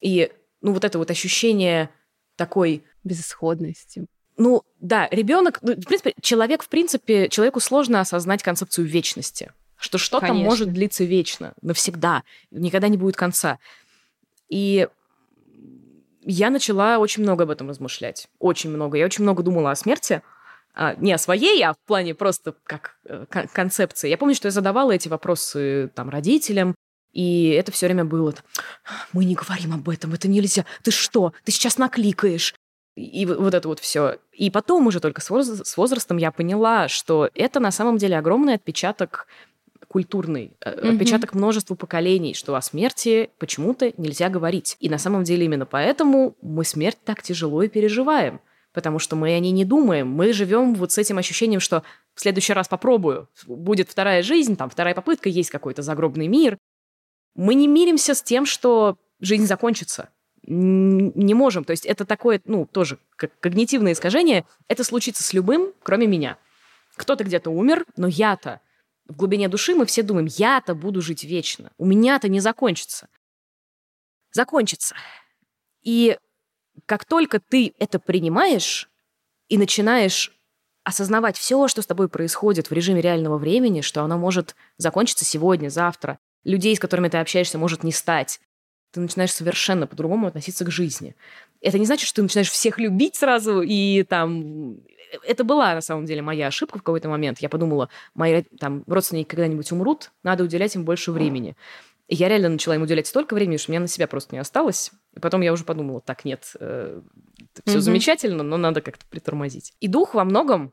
И, ну, вот это вот ощущение такой... Безысходности. Ну, да, ребенок, ну, в принципе, человек, в принципе, человеку сложно осознать концепцию вечности что что-то может длиться вечно, навсегда, никогда не будет конца. И я начала очень много об этом размышлять, очень много. Я очень много думала о смерти, а, не о своей, а в плане просто как э, концепции. Я помню, что я задавала эти вопросы там родителям, и это все время было. Мы не говорим об этом, это нельзя. Ты что? Ты сейчас накликаешь. И вот это вот все. И потом уже только с возрастом я поняла, что это на самом деле огромный отпечаток культурный mm-hmm. отпечаток множеству поколений, что о смерти почему-то нельзя говорить. И на самом деле именно поэтому мы смерть так тяжело и переживаем. Потому что мы о ней не думаем. Мы живем вот с этим ощущением, что в следующий раз попробую. Будет вторая жизнь, там вторая попытка, есть какой-то загробный мир. Мы не миримся с тем, что жизнь закончится. Не можем. То есть это такое, ну, тоже когнитивное искажение. Это случится с любым, кроме меня. Кто-то где-то умер, но я-то в глубине души мы все думаем, я-то буду жить вечно, у меня-то не закончится. Закончится. И как только ты это принимаешь и начинаешь осознавать все, что с тобой происходит в режиме реального времени, что оно может закончиться сегодня, завтра, людей, с которыми ты общаешься, может не стать, ты начинаешь совершенно по-другому относиться к жизни. Это не значит, что ты начинаешь всех любить сразу и там это была, на самом деле, моя ошибка в какой-то момент. Я подумала, мои там, родственники когда-нибудь умрут, надо уделять им больше времени. И я реально начала им уделять столько времени, что у меня на себя просто не осталось. И потом я уже подумала, так, нет, э, все mm-hmm. замечательно, но надо как-то притормозить. И дух во многом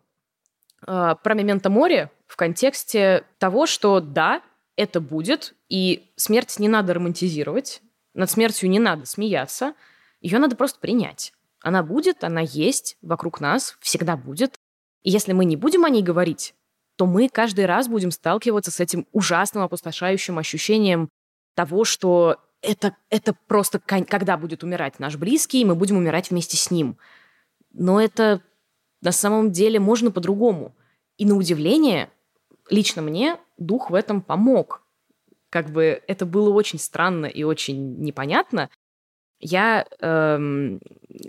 э, про мементо море в контексте того, что да, это будет, и смерть не надо романтизировать, над смертью не надо смеяться, ее надо просто принять. Она будет, она есть вокруг нас, всегда будет. И если мы не будем о ней говорить, то мы каждый раз будем сталкиваться с этим ужасным опустошающим ощущением того, что это, это просто когда будет умирать наш близкий, мы будем умирать вместе с ним. Но это на самом деле можно по-другому. И на удивление, лично мне дух в этом помог. Как бы это было очень странно и очень непонятно, я эм,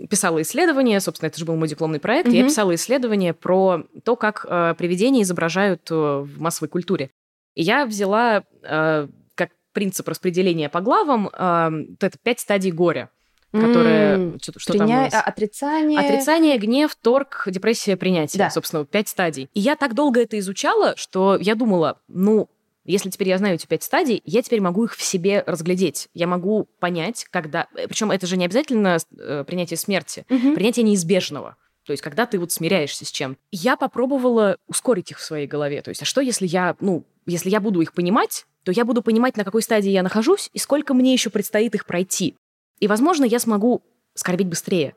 писала исследование, собственно, это же был мой дипломный проект, mm-hmm. я писала исследование про то, как э, привидения изображают э, в массовой культуре. И я взяла э, как принцип распределения по главам э, это пять стадий горя которые mm, что, что Приня... там у нас? Отрицание. Отрицание, гнев, торг, депрессия, принятие. Да. Собственно, пять стадий. И я так долго это изучала, что я думала, ну, если теперь я знаю эти пять стадий, я теперь могу их в себе разглядеть. Я могу понять, когда... Э, Причем это же не обязательно э, принятие смерти, угу. принятие неизбежного. То есть, когда ты вот смиряешься с чем. Я попробовала ускорить их в своей голове. То есть, а что, если я, ну, если я буду их понимать, то я буду понимать, на какой стадии я нахожусь и сколько мне еще предстоит их пройти. И, возможно, я смогу скорбить быстрее,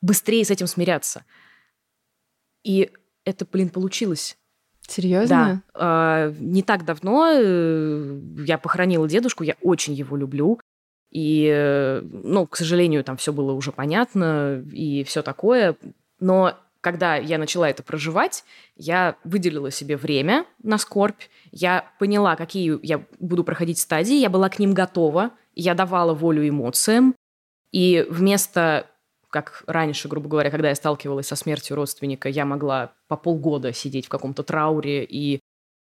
быстрее с этим смиряться. И это, блин, получилось. Серьезно? Да. Э, не так давно э, я похоронила дедушку, я очень его люблю. И, э, ну, к сожалению, там все было уже понятно и все такое. Но когда я начала это проживать, я выделила себе время на скорбь, я поняла, какие я буду проходить стадии, я была к ним готова, я давала волю эмоциям, и вместо как раньше, грубо говоря, когда я сталкивалась со смертью родственника, я могла по полгода сидеть в каком-то трауре и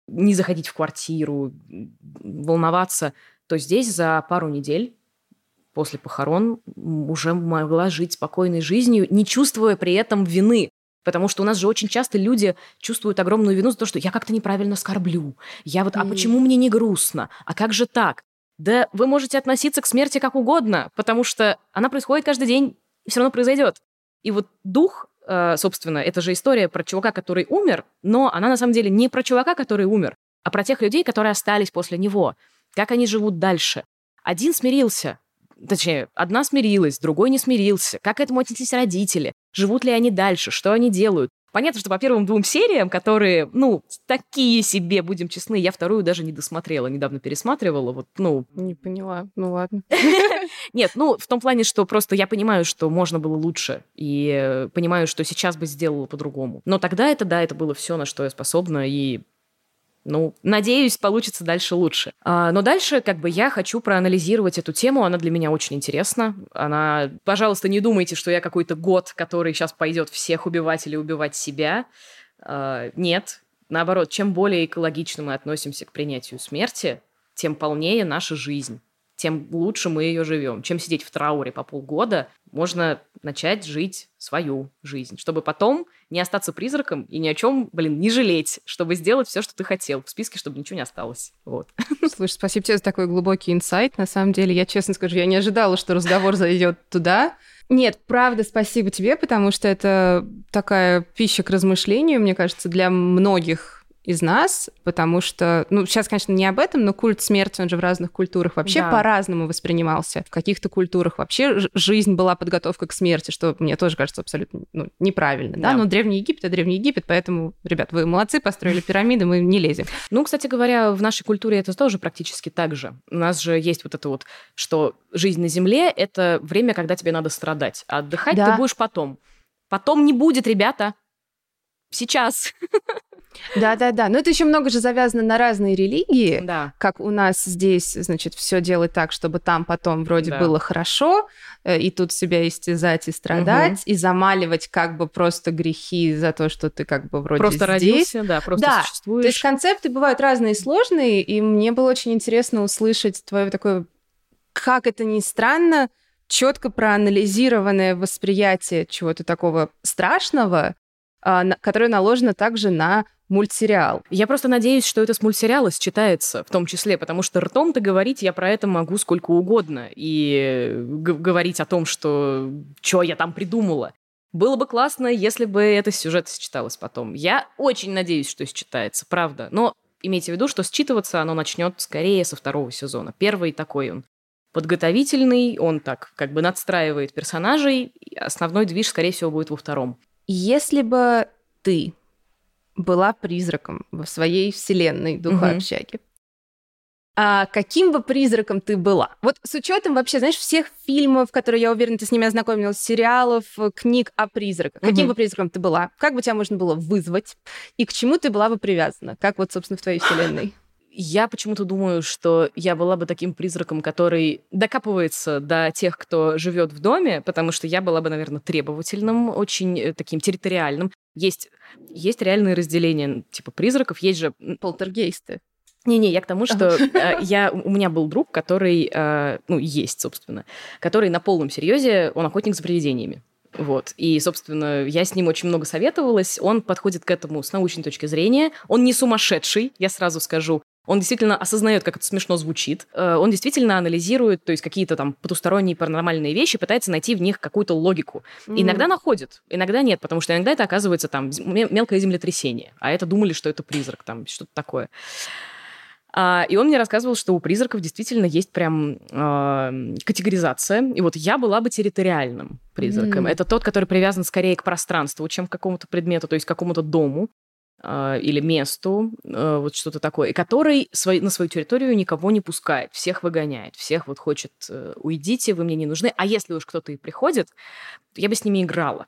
не заходить в квартиру, волноваться, то здесь за пару недель после похорон уже могла жить спокойной жизнью, не чувствуя при этом вины. Потому что у нас же очень часто люди чувствуют огромную вину за то, что я как-то неправильно скорблю. Я вот, а почему мне не грустно? А как же так? Да вы можете относиться к смерти как угодно, потому что она происходит каждый день все равно произойдет. И вот дух, э, собственно, это же история про чувака, который умер, но она на самом деле не про чувака, который умер, а про тех людей, которые остались после него. Как они живут дальше. Один смирился, точнее, одна смирилась, другой не смирился. Как к этому отнеслись родители? Живут ли они дальше? Что они делают? Понятно, что по первым двум сериям, которые, ну, такие себе, будем честны, я вторую даже не досмотрела, недавно пересматривала, вот, ну... Не поняла, ну ладно. Нет, ну, в том плане, что просто я понимаю, что можно было лучше, и понимаю, что сейчас бы сделала по-другому. Но тогда это, да, это было все, на что я способна, и ну, надеюсь, получится дальше лучше. А, но дальше, как бы, я хочу проанализировать эту тему. Она для меня очень интересна. Она, пожалуйста, не думайте, что я какой-то год, который сейчас пойдет всех убивать или убивать себя. А, нет. Наоборот, чем более экологично мы относимся к принятию смерти, тем полнее наша жизнь тем лучше мы ее живем. Чем сидеть в трауре по полгода, можно начать жить свою жизнь, чтобы потом не остаться призраком и ни о чем, блин, не жалеть, чтобы сделать все, что ты хотел в списке, чтобы ничего не осталось. Вот. Слушай, спасибо тебе за такой глубокий инсайт. На самом деле, я честно скажу, я не ожидала, что разговор зайдет туда. Нет, правда, спасибо тебе, потому что это такая пища к размышлению, мне кажется, для многих из нас, потому что, ну, сейчас, конечно, не об этом, но культ смерти, он же в разных культурах вообще да. по-разному воспринимался. В каких-то культурах вообще жизнь была подготовка к смерти, что мне тоже кажется абсолютно ну, неправильно, да. да? Но Древний Египет, а Древний Египет, поэтому, ребят, вы молодцы, построили пирамиды, мы не лезем. Ну, кстати говоря, в нашей культуре это тоже практически так же. У нас же есть вот это вот, что жизнь на Земле — это время, когда тебе надо страдать, а отдыхать да. ты будешь потом. Потом не будет, ребята. Сейчас. Да-да-да. Но это еще много же завязано на разные религии. Да. Как у нас здесь, значит, все делать так, чтобы там потом вроде да. было хорошо, э, и тут себя истязать и страдать, угу. и замаливать как бы просто грехи за то, что ты как бы вроде просто здесь. родился, да, просто да. существуешь. То есть концепты бывают разные и сложные, и мне было очень интересно услышать твое такое, как это ни странно, четко проанализированное восприятие чего-то такого страшного, а, которое наложено также на мультсериал. Я просто надеюсь, что это с мультсериала считается в том числе, потому что ртом-то говорить я про это могу сколько угодно и говорить о том, что что я там придумала. Было бы классно, если бы это сюжет считалось потом. Я очень надеюсь, что считается, правда. Но имейте в виду, что считываться оно начнет скорее со второго сезона. Первый такой он подготовительный, он так как бы надстраивает персонажей. Основной движ, скорее всего, будет во втором. Если бы ты была призраком в своей вселенной духа угу. общаги. А каким бы призраком ты была? Вот с учетом вообще, знаешь, всех фильмов, которые, я уверена, ты с ними ознакомилась, сериалов, книг о призраках. Угу. Каким бы призраком ты была? Как бы тебя можно было вызвать? И к чему ты была бы привязана? Как вот, собственно, в твоей вселенной? Я почему-то думаю, что я была бы таким призраком, который докапывается до тех, кто живет в доме, потому что я была бы, наверное, требовательным, очень э, таким территориальным. Есть, есть реальные разделения, типа призраков, есть же... Полтергейсты. Не-не, я к тому, что э, я, у меня был друг, который, э, ну, есть, собственно, который на полном серьезе, он охотник за привидениями. Вот. И, собственно, я с ним очень много советовалась. Он подходит к этому с научной точки зрения. Он не сумасшедший, я сразу скажу. Он действительно осознает, как это смешно звучит. Э, он действительно анализирует, то есть какие-то там потусторонние паранормальные вещи, пытается найти в них какую-то логику. Mm. Иногда находит, иногда нет, потому что иногда это оказывается там мелкое землетрясение, а это думали, что это призрак, там что-то такое. А, и он мне рассказывал, что у призраков действительно есть прям э, категоризация. И вот я была бы территориальным призраком. Mm. Это тот, который привязан скорее к пространству, чем к какому-то предмету, то есть к какому-то дому. А, или месту, а, вот что-то такое, и который свой, на свою территорию никого не пускает, всех выгоняет, всех вот хочет э, «уйдите, вы мне не нужны», а если уж кто-то и приходит, я бы с ними играла.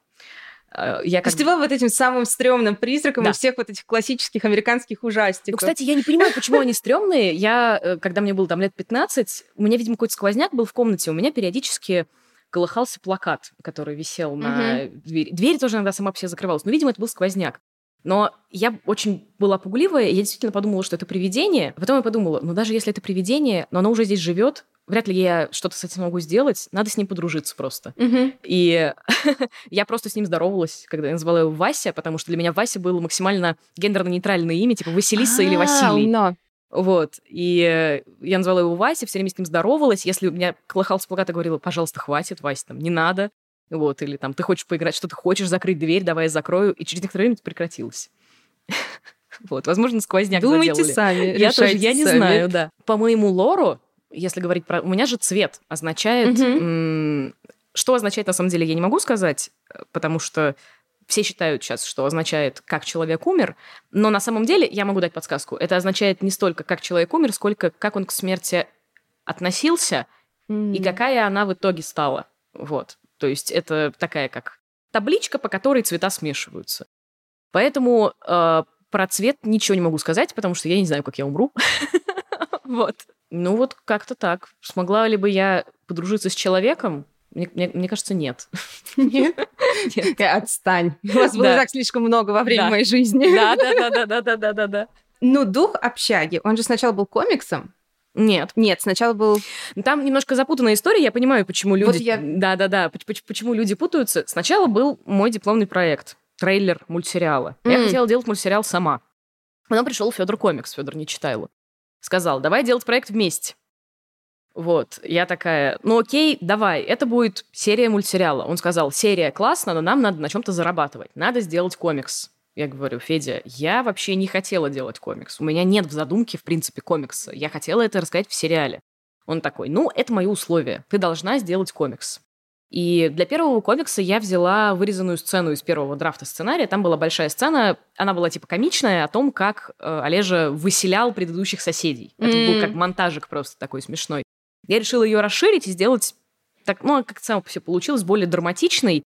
А, я как... То есть ты была вот этим самым стрёмным призраком да. из всех вот этих классических американских ужастиков. Ну, кстати, я не понимаю, почему они стрёмные. Я, э, когда мне было там лет 15, у меня, видимо, какой-то сквозняк был в комнате, у меня периодически колыхался плакат, который висел на двери. Дверь тоже иногда сама по себе закрывалась. Но, видимо, это был сквозняк. Но я очень была пугливая, и я действительно подумала, что это привидение. Потом я подумала, ну даже если это привидение, но оно уже здесь живет, вряд ли я что-то с этим могу сделать, надо с ним подружиться просто. Мгм. И я просто с ним здоровалась, когда я назвала его Вася, потому что для меня Вася было максимально гендерно-нейтральное имя, типа Василиса или А, Василий. умно. Вот. И я назвала его Вася, все время с ним здоровалась. Если у меня колыхался плакат, я говорила, пожалуйста, хватит, Вася, там, не надо. Вот, или там, ты хочешь поиграть, что ты хочешь, закрыть дверь, давай я закрою. И через некоторое время это прекратилось. Вот, возможно, сквозняк Думайте заделали. сами, Я тоже, я не сами. знаю, да. По моему лору, если говорить про... У меня же цвет означает... м, Что означает, на самом деле, я не могу сказать, э, потому что все считают сейчас, что означает, как человек умер, но на самом деле, я могу дать подсказку, это означает не столько, как человек умер, сколько как он к смерти относился М. и какая она в итоге стала. Вот. То есть это такая как табличка, по которой цвета смешиваются. Поэтому э, про цвет ничего не могу сказать, потому что я не знаю, как я умру. Вот. Ну вот как-то так. Смогла ли бы я подружиться с человеком? Мне, мне, мне кажется, нет. Нет? Нет. Отстань. У вас было так слишком много во время моей жизни. Да, да, да, да, да, да, да, да. Ну, дух общаги, он же сначала был комиксом, нет. Нет, сначала был... Там немножко запутанная история. Я понимаю, почему люди... Вот я- Да, да, да. поч- поч- Почему люди путаются. Сначала был мой дипломный проект. Трейлер мультсериала. Я М. хотела делать мультсериал сама. Потом пришел Федор Комикс, Федор Нечитайло. Сказал, давай делать проект вместе. Вот, я такая, ну окей, давай, это будет серия мультсериала. Он сказал, серия классно, но нам надо на чем-то зарабатывать. Надо сделать комикс. Я говорю, Федя, я вообще не хотела делать комикс. У меня нет в задумке, в принципе, комикса. Я хотела это рассказать в сериале. Он такой, ну, это мои условия. Ты должна сделать комикс. И для первого комикса я взяла вырезанную сцену из первого драфта сценария. Там была большая сцена, она была типа комичная, о том, как э, Олежа выселял предыдущих соседей. Это был как монтажик просто такой смешной. Я решила ее расширить и сделать так, ну, как само себе получилось, более драматичной.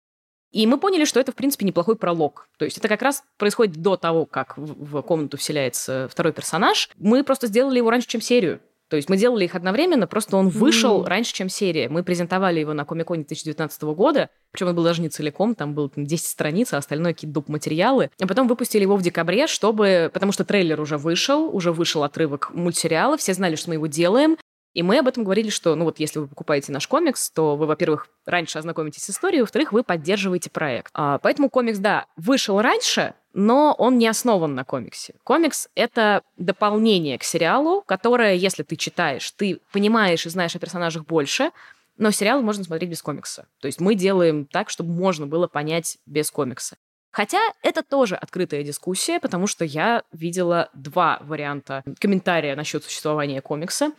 И мы поняли, что это, в принципе, неплохой пролог. То есть это как раз происходит до того, как в, комнату вселяется второй персонаж. Мы просто сделали его раньше, чем серию. То есть мы делали их одновременно, просто он вышел М. раньше, чем серия. Мы презентовали его на Комиконе 2019 года, причем он был даже не целиком, там было там, 10 страниц, а остальное какие-то доп. материалы. А потом выпустили его в декабре, чтобы... Потому что трейлер уже вышел, уже вышел отрывок мультсериала, все знали, что мы его делаем, и мы об этом говорили, что, ну вот, если вы покупаете наш комикс, то вы, во-первых, раньше ознакомитесь с историей, во-вторых, вы поддерживаете проект. А, поэтому комикс, да, вышел раньше, но он не основан на комиксе. Комикс — это дополнение к сериалу, которое, если ты читаешь, ты понимаешь и знаешь о персонажах больше, но сериал можно смотреть без комикса. То есть мы делаем так, чтобы можно было понять без комикса. Хотя это тоже открытая дискуссия, потому что я видела два варианта комментария насчет существования комикса.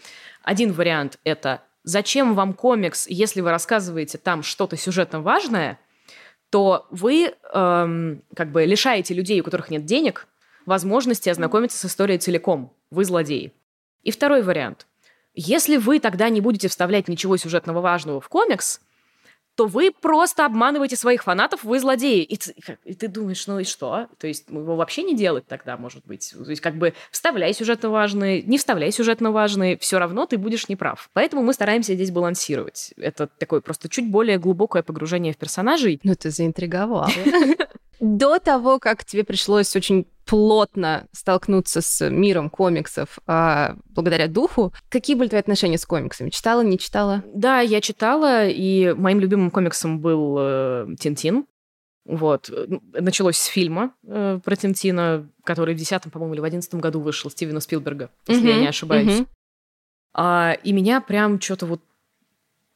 Один вариант — это «Зачем вам комикс, если вы рассказываете там что-то сюжетно важное?» то вы эм, как бы лишаете людей, у которых нет денег, возможности ознакомиться с историей целиком. Вы злодеи. И второй вариант. Если вы тогда не будете вставлять ничего сюжетного важного в комикс, то вы просто обманываете своих фанатов, вы злодеи. И ты, и ты думаешь, ну и что? То есть его вообще не делать тогда, может быть. То есть как бы вставляй сюжетно важные, не вставляй сюжетно важные, все равно ты будешь неправ. Поэтому мы стараемся здесь балансировать. Это такое просто чуть более глубокое погружение в персонажей. Ну, ты заинтриговала. До того, как тебе пришлось очень плотно столкнуться с миром комиксов а, благодаря духу, какие были твои отношения с комиксами? Читала, не читала? Да, я читала, и моим любимым комиксом был э, Тинтин. Вот. Ну, Началось с фильма э, про Тинтина, который в 10 по-моему, или в 11 году вышел, Стивена Спилберга, если я Мгм, не ошибаюсь. мгм. А, и меня прям что-то вот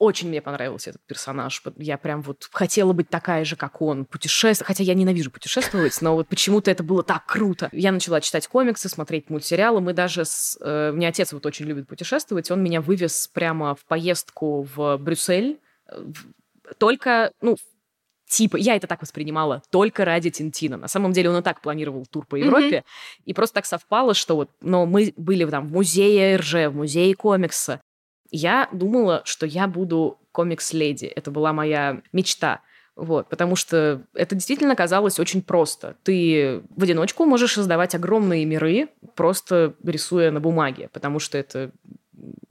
очень мне понравился этот персонаж. Я прям вот хотела быть такая же, как он, путешествовать. Хотя я ненавижу путешествовать, но вот почему-то это было так круто. Я начала читать комиксы, смотреть мультсериалы. Мы даже с... э, меня отец вот очень любит путешествовать. Он меня вывез прямо в поездку в Брюссель. э, Только, ну, типа, я это так воспринимала, только ради Тинтина. На самом деле он и так планировал тур по Европе, и просто так совпало, что вот, но мы были там в музее РЖ, в музее комикса. Я думала, что я буду комикс-леди. Это была моя мечта. Вот, потому что это действительно казалось очень просто. Ты в одиночку можешь создавать огромные миры, просто рисуя на бумаге, потому что это,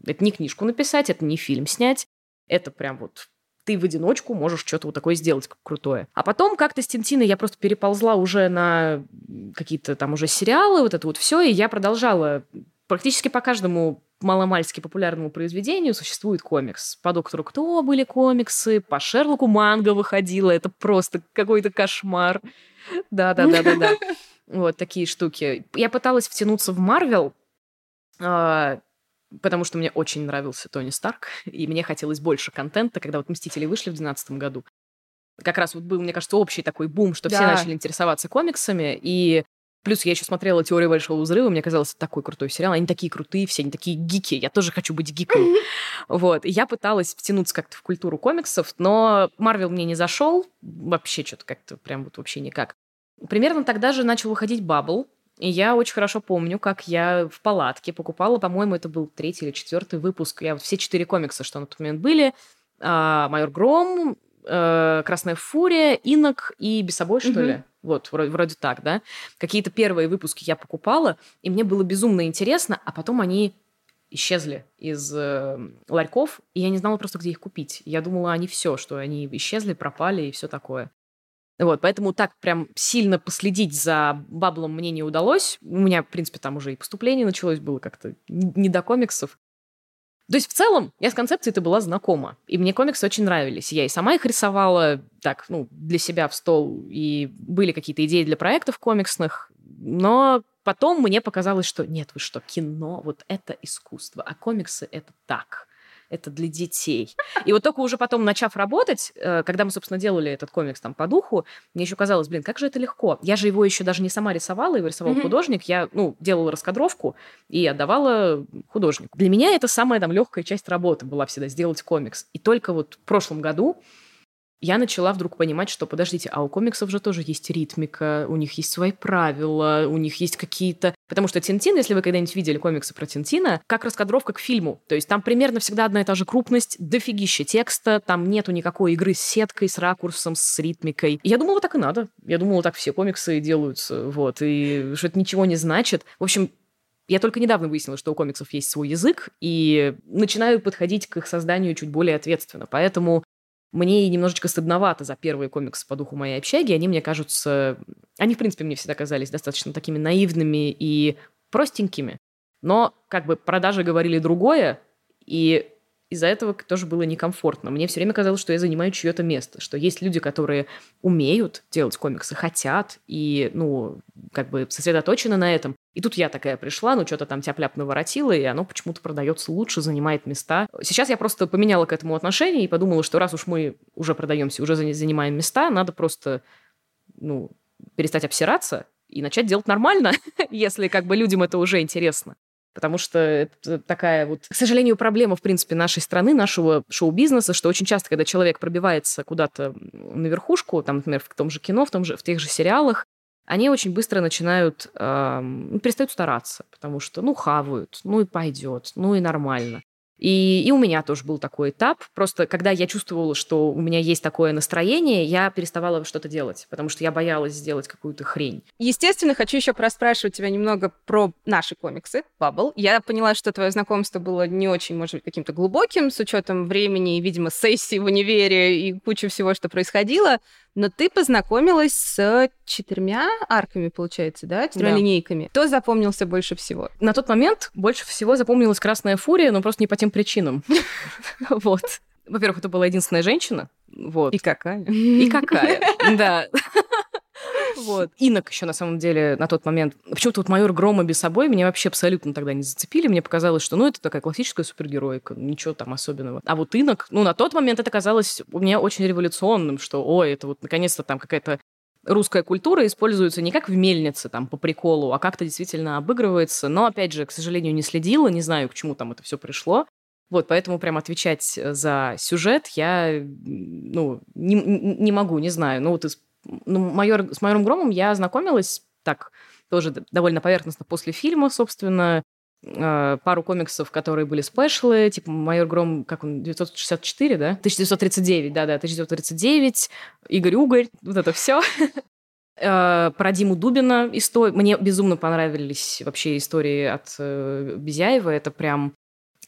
это не книжку написать, это не фильм снять, это прям вот ты в одиночку можешь что-то вот такое сделать крутое. А потом как-то с Тинтиной я просто переползла уже на какие-то там уже сериалы, вот это вот все, и я продолжала практически по каждому маломальски популярному произведению существует комикс. По «Доктору Кто» были комиксы, по «Шерлоку» манга выходила. Это просто какой-то кошмар. Да-да-да-да-да. Вот такие штуки. Я пыталась втянуться в Марвел, а, потому что мне очень нравился Тони Старк, и мне хотелось больше контента, когда вот «Мстители» вышли в 2012 году. Как раз вот был, мне кажется, общий такой бум, что да. все начали интересоваться комиксами, и Плюс я еще смотрела «Теорию большого взрыва», мне казалось, такой крутой сериал. Они такие крутые все, они такие гики. Я тоже хочу быть гиком. Вот. И я пыталась втянуться как-то в культуру комиксов, но Марвел мне не зашел. Вообще что-то как-то прям вот вообще никак. Примерно тогда же начал выходить Бабл, и я очень хорошо помню, как я в палатке покупала, по-моему, это был третий или четвертый выпуск. Я вот все четыре комикса, что на тот момент были, а, Майор Гром, э, Красная Фурия, Инок и Бесобой, что mm-hmm. ли? Вот, вроде, вроде так, да. Какие-то первые выпуски я покупала, и мне было безумно интересно, а потом они исчезли из э, ларьков, и я не знала просто, где их купить. Я думала, они все, что они исчезли, пропали и все такое. Вот, поэтому так прям сильно последить за баблом мне не удалось. У меня, в принципе, там уже и поступление началось, было как-то не до комиксов. То есть в целом я с концепцией-то была знакома, и мне комиксы очень нравились. Я и сама их рисовала так, ну, для себя в стол, и были какие-то идеи для проектов комиксных, но потом мне показалось, что нет, вы что, кино, вот это искусство, а комиксы это так это для детей. И вот только уже потом, начав работать, э, когда мы, собственно, делали этот комикс там по духу, мне еще казалось, блин, как же это легко. Я же его еще даже не сама рисовала, его рисовал mm-hmm. художник. Я, ну, делала раскадровку и отдавала художнику. Для меня это самая там легкая часть работы была всегда сделать комикс. И только вот в прошлом году я начала вдруг понимать, что, подождите, а у комиксов же тоже есть ритмика, у них есть свои правила, у них есть какие-то... Потому что Тинтин, если вы когда-нибудь видели комиксы про Тинтина, как раскадровка к фильму. То есть там примерно всегда одна и та же крупность, дофигища текста, там нету никакой игры с сеткой, с ракурсом, с ритмикой. И я думала, так и надо. Я думала, так все комиксы делаются, вот, и что это ничего не значит. В общем, я только недавно выяснила, что у комиксов есть свой язык, и начинаю подходить к их созданию чуть более ответственно. Поэтому мне немножечко стыдновато за первые комиксы по духу моей общаги. Они мне кажутся... Они, в принципе, мне всегда казались достаточно такими наивными и простенькими. Но как бы продажи говорили другое, и из-за этого тоже было некомфортно. Мне все время казалось, что я занимаю чье-то место, что есть люди, которые умеют делать комиксы, хотят и, ну, как бы сосредоточены на этом. И тут я такая пришла, ну, что-то там тяп-ляп наворотила, и оно почему-то продается лучше, занимает места. Сейчас я просто поменяла к этому отношение и подумала, что раз уж мы уже продаемся, уже занимаем места, надо просто, ну, перестать обсираться и начать делать нормально, если как бы людям это уже интересно. Потому что это такая вот, к сожалению, проблема, в принципе, нашей страны, нашего шоу-бизнеса, что очень часто, когда человек пробивается куда-то на верхушку, там, например, в том же кино, в, том же, в тех же сериалах, они очень быстро начинают, э, перестают стараться, потому что, ну, хавают, ну и пойдет, ну и нормально. И, и у меня тоже был такой этап. Просто когда я чувствовала, что у меня есть такое настроение, я переставала что-то делать, потому что я боялась сделать какую-то хрень. Естественно, хочу еще проспрашивать тебя немного про наши комиксы, Bubble. Я поняла, что твое знакомство было не очень, может быть, каким-то глубоким, с учетом времени и, видимо, сессии в универе и кучи всего, что происходило. Но ты познакомилась с четырьмя арками, получается, да? Четырьмя да. линейками. Кто запомнился больше всего? На тот момент больше всего запомнилась Красная Фурия, но просто не по тем причинам. Вот. Во-первых, это была единственная женщина. Вот. И какая? И какая, да. Вот. Инок еще на самом деле на тот момент. Почему-то вот майор Грома без собой меня вообще абсолютно тогда не зацепили. Мне показалось, что ну это такая классическая супергероика, ничего там особенного. А вот Инок, ну на тот момент это казалось у меня очень революционным, что ой, это вот наконец-то там какая-то русская культура используется не как в мельнице, там, по приколу, а как-то действительно обыгрывается. Но, опять же, к сожалению, не следила, не знаю, к чему там это все пришло. Вот, поэтому прям отвечать за сюжет я, ну, не, не могу, не знаю. Ну, вот из ну, майор, с майором Громом я знакомилась так тоже довольно поверхностно после фильма, собственно, э, пару комиксов, которые были спешлы, типа «Майор Гром», как он, 964, да? 1939, да-да, 1939, Игорь Угорь, вот это все. Э, про Диму Дубина история. Мне безумно понравились вообще истории от э, Безяева. Это прям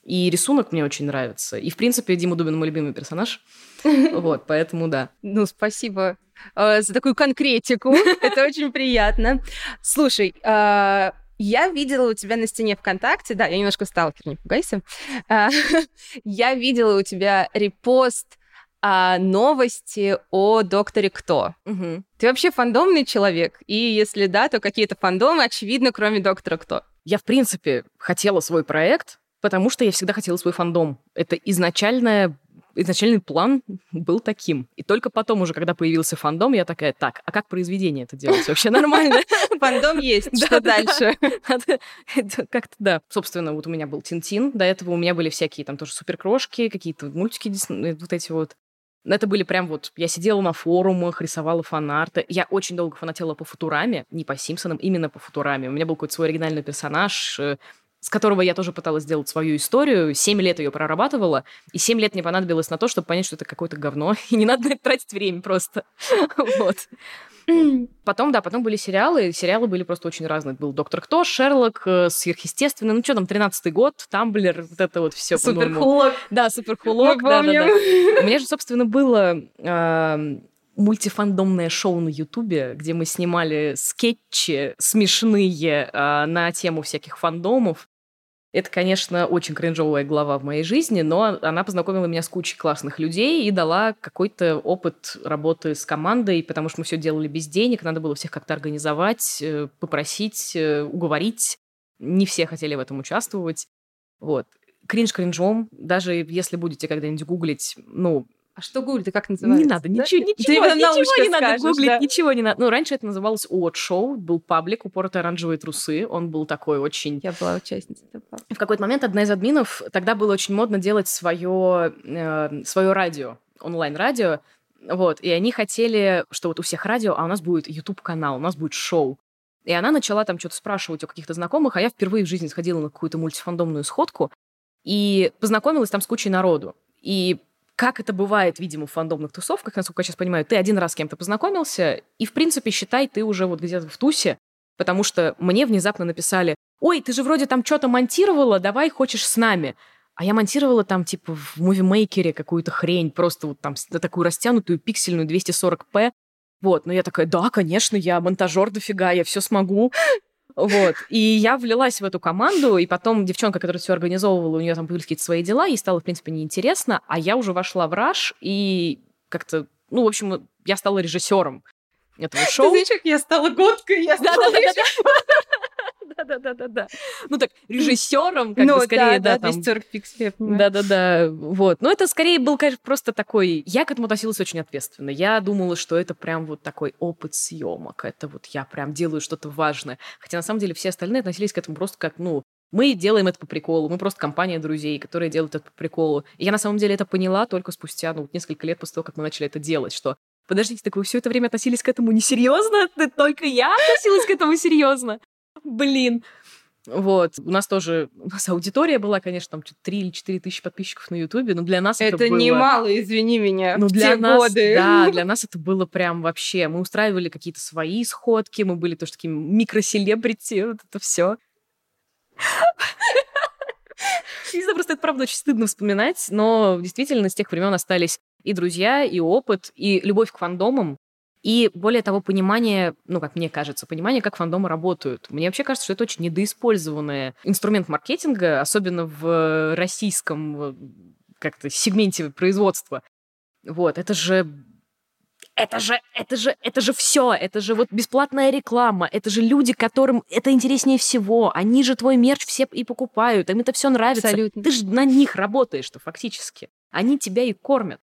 И рисунок мне очень нравится. И, в принципе, Дима Дубин мой любимый персонаж. Вот, поэтому да. Ну, спасибо э, за такую конкретику. Это очень приятно. Слушай, э, я видела у тебя на стене ВКонтакте, да, я немножко сталкер, не пугайся. Э, я видела у тебя репост а, новости о докторе Кто. Угу. Ты вообще фандомный человек? И если да, то какие-то фандомы, очевидно, кроме доктора Кто. Я, в принципе, хотела свой проект, потому что я всегда хотела свой фандом. Это изначальная изначальный план был таким. И только потом уже, когда появился фандом, я такая, так, а как произведение это делать? Вообще нормально? Фандом есть, что дальше? Как-то да. Собственно, вот у меня был Тинтин, до этого у меня были всякие там тоже суперкрошки, какие-то мультики э, вот эти вот. Это были прям вот... Я сидела на форумах, рисовала фанарты. Я очень долго фанатела по Футураме, не по Симпсонам, именно по Футураме. У меня был какой-то свой оригинальный персонаж, э, с которого я тоже пыталась сделать свою историю. Семь лет ее прорабатывала, и семь лет мне понадобилось на то, чтобы понять, что это какое-то говно, и не надо на это тратить время просто. Вот. Потом, да, потом были сериалы. Сериалы были просто очень разные. Был «Доктор Кто», «Шерлок», э, «Сверхъестественно». Ну, что там, тринадцатый год, «Тамблер», вот это вот все. Суперхулок. Да, «Суперхулок», да-да-да. У меня же, собственно, было мультифандомное шоу на Ютубе, где мы снимали скетчи смешные э, на тему всяких фандомов. Это, конечно, очень кринжовая глава в моей жизни, но она познакомила меня с кучей классных людей и дала какой-то опыт работы с командой, потому что мы все делали без денег, надо было всех как-то организовать, э, попросить, э, уговорить. Не все хотели в этом участвовать. Вот. Кринж кринжом. Даже если будете когда-нибудь гуглить, ну, а что гуглить? Как называется? Не надо, да? ничего, ничего, ничего не надо гуглить, да? ничего не надо. Ну, раньше это называлось Уот Шоу, был паблик, упоротые оранжевые трусы, он был такой очень... Я была участницей этого В какой-то момент одна из админов, тогда было очень модно делать свое, э, свое радио, онлайн-радио, вот, и они хотели, что вот у всех радио, а у нас будет YouTube-канал, у нас будет шоу. И она начала там что-то спрашивать у каких-то знакомых, а я впервые в жизни сходила на какую-то мультифандомную сходку и познакомилась там с кучей народу. И как это бывает, видимо, в фандомных тусовках, насколько я сейчас понимаю, ты один раз с кем-то познакомился, и, в принципе, считай, ты уже вот где-то в тусе, потому что мне внезапно написали, ой, ты же вроде там что-то монтировала, давай хочешь с нами. А я монтировала там, типа, в мувимейкере какую-то хрень, просто вот там такую растянутую пиксельную 240p. Вот, но я такая, да, конечно, я монтажер дофига, я все смогу. Вот. И я влилась в эту команду, и потом девчонка, которая все организовывала, у нее там появились какие-то свои дела, ей стало, в принципе, неинтересно, а я уже вошла в раш, и как-то, ну, в общем, я стала режиссером этого шоу. Ты знаешь, как я стала годкой, я стала да-да-да-да. Ну так, режиссером, как ну, бы скорее, да, да, там. Да-да-да, вот. Но это скорее был, конечно, просто такой... Я к этому относилась очень ответственно. Я думала, что это прям вот такой опыт съемок. Это вот я прям делаю что-то важное. Хотя на самом деле все остальные относились к этому просто как, ну, мы делаем это по приколу, мы просто компания друзей, которые делают это по приколу. И я на самом деле это поняла только спустя, ну, несколько лет после того, как мы начали это делать, что Подождите, так вы все это время относились к этому несерьезно? Только я относилась к этому серьезно? Блин. Вот. У нас тоже, у нас аудитория была, конечно, там 3 или 4 тысячи подписчиков на Ютубе, но для нас это, это было... немало, извини меня, ну, для те нас, годы. Да, для нас это было прям вообще... Мы устраивали какие-то свои сходки, мы были тоже такими микроселебрити, вот это все. Не знаю, просто это правда очень стыдно вспоминать, но действительно с тех времен остались и друзья, и опыт, и любовь к фандомам, и более того, понимание, ну, как мне кажется, понимание, как фандомы работают. Мне вообще кажется, что это очень недоиспользованный инструмент маркетинга, особенно в российском как-то сегменте производства. Вот, это же это же, это же, это же все, это же вот бесплатная реклама, это же люди, которым это интереснее всего, они же твой мерч все и покупают, им это все нравится. Абсолютно. Ты же на них работаешь, что фактически. Они тебя и кормят.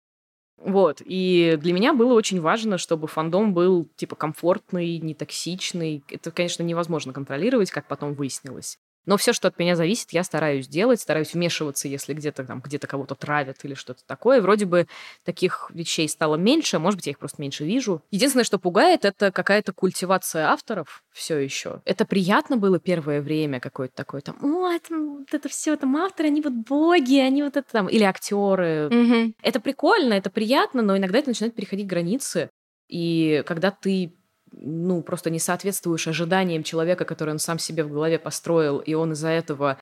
Вот, и для меня было очень важно, чтобы фандом был, типа, комфортный, не токсичный. Это, конечно, невозможно контролировать, как потом выяснилось. Но все, что от меня зависит, я стараюсь делать, стараюсь вмешиваться, если где-то там где-то кого-то травят или что-то такое. Вроде бы таких вещей стало меньше, может быть, я их просто меньше вижу. Единственное, что пугает, это какая-то культивация авторов все еще. Это приятно было первое время какое-то такое там, о, это, вот это все там авторы, они вот боги, они вот это там, или актеры. Mm-hmm. Это прикольно, это приятно, но иногда это начинает переходить границы. И когда ты ну, просто не соответствуешь ожиданиям человека, который он сам себе в голове построил, и он из-за этого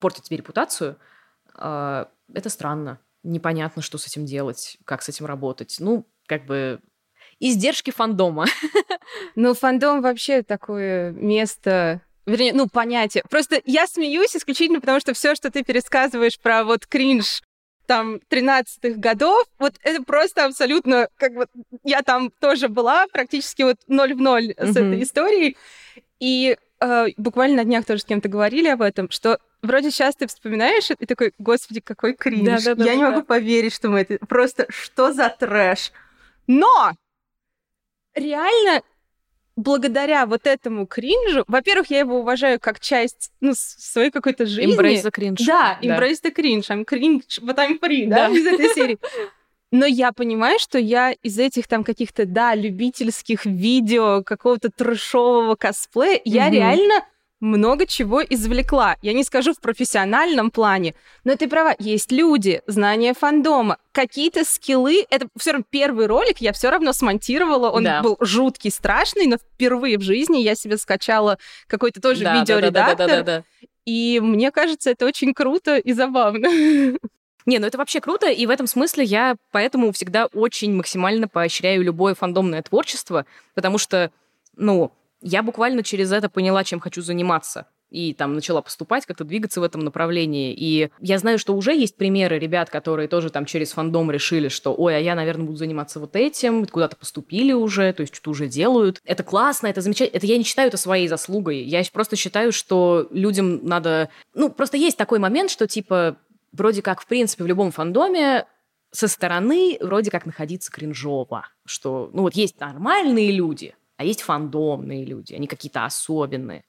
портит тебе репутацию, э, это странно. Непонятно, что с этим делать, как с этим работать. Ну, как бы издержки фандома. Ну, фандом вообще такое место вернее, ну, понятие. Просто я смеюсь исключительно потому, что все, что ты пересказываешь про вот кринж там 13-х годов, вот это просто абсолютно, как вот я там тоже была, практически вот ноль в ноль mm-hmm. с этой историей. И э, буквально на днях тоже с кем-то говорили об этом, что вроде сейчас ты вспоминаешь и такой, господи, какой кринж. Да, да, да, я да, не могу поверить, что мы это... Просто что за трэш? Но реально благодаря вот этому кринжу, во-первых, я его уважаю как часть ну, своей какой-то жизни. Embrace the cringe. Да, embrace да. the cringe. I'm cringe, but I'm free, да, да из этой серии. Но я понимаю, что я из этих там каких-то, да, любительских видео, какого-то трешового косплея, mm-hmm. я реально много чего извлекла. Я не скажу в профессиональном плане, но ты права, есть люди, знания фандома, какие-то скиллы. Это все равно первый ролик я все равно смонтировала. Он да. был жуткий, страшный, но впервые в жизни я себе скачала какой-то тоже да, видеоредактор. Да, да, да, да, да, да. И мне кажется, это очень круто и забавно. Не, ну это вообще круто, и в этом смысле я поэтому всегда очень максимально поощряю любое фандомное творчество, потому что, ну, я буквально через это поняла, чем хочу заниматься и там начала поступать, как-то двигаться в этом направлении. И я знаю, что уже есть примеры ребят, которые тоже там через фандом решили, что, ой, а я, наверное, буду заниматься вот этим, куда-то поступили уже, то есть что-то уже делают. Это классно, это замечательно. Это я не считаю это своей заслугой. Я просто считаю, что людям надо... Ну, просто есть такой момент, что типа вроде как, в принципе, в любом фандоме со стороны вроде как находиться кринжово, что, ну вот есть нормальные люди, а есть фандомные люди, они какие-то особенные.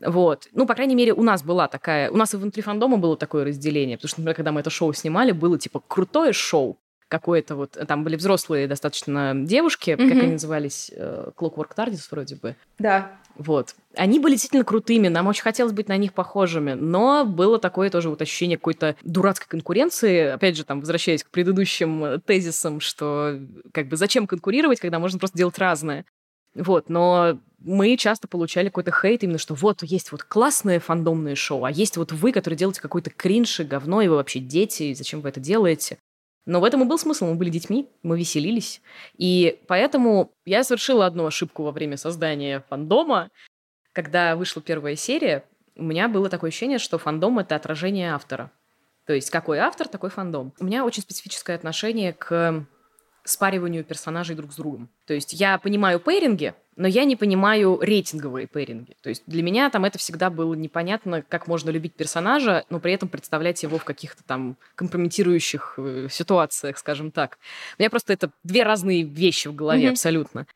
Вот. Ну, по крайней мере, у нас была такая... У нас и внутри фандома было такое разделение, потому что, например, когда мы это шоу снимали, было, типа, крутое шоу, какое-то вот... Там были взрослые достаточно девушки, mm-hmm. как они назывались, э, Clockwork Tardis вроде бы. Да. Вот. Они были действительно крутыми, нам очень хотелось быть на них похожими, но было такое тоже вот ощущение какой-то дурацкой конкуренции. Опять же, там, возвращаясь к предыдущим тезисам, что как бы зачем конкурировать, когда можно просто делать разное. Вот, но мы часто получали какой-то хейт именно, что вот есть вот классные фандомные шоу, а есть вот вы, которые делаете какой-то кринж и говно, и вы вообще дети, и зачем вы это делаете? Но в этом и был смысл. Мы были детьми, мы веселились. И поэтому я совершила одну ошибку во время создания фандома. Когда вышла первая серия, у меня было такое ощущение, что фандом — это отражение автора. То есть какой автор, такой фандом. У меня очень специфическое отношение к спариванию персонажей друг с другом. То есть я понимаю пейринги, но я не понимаю рейтинговые пейринги. То есть для меня там это всегда было непонятно, как можно любить персонажа, но при этом представлять его в каких-то там компрометирующих э, ситуациях, скажем так. У меня просто это две разные вещи в голове mm-hmm. абсолютно.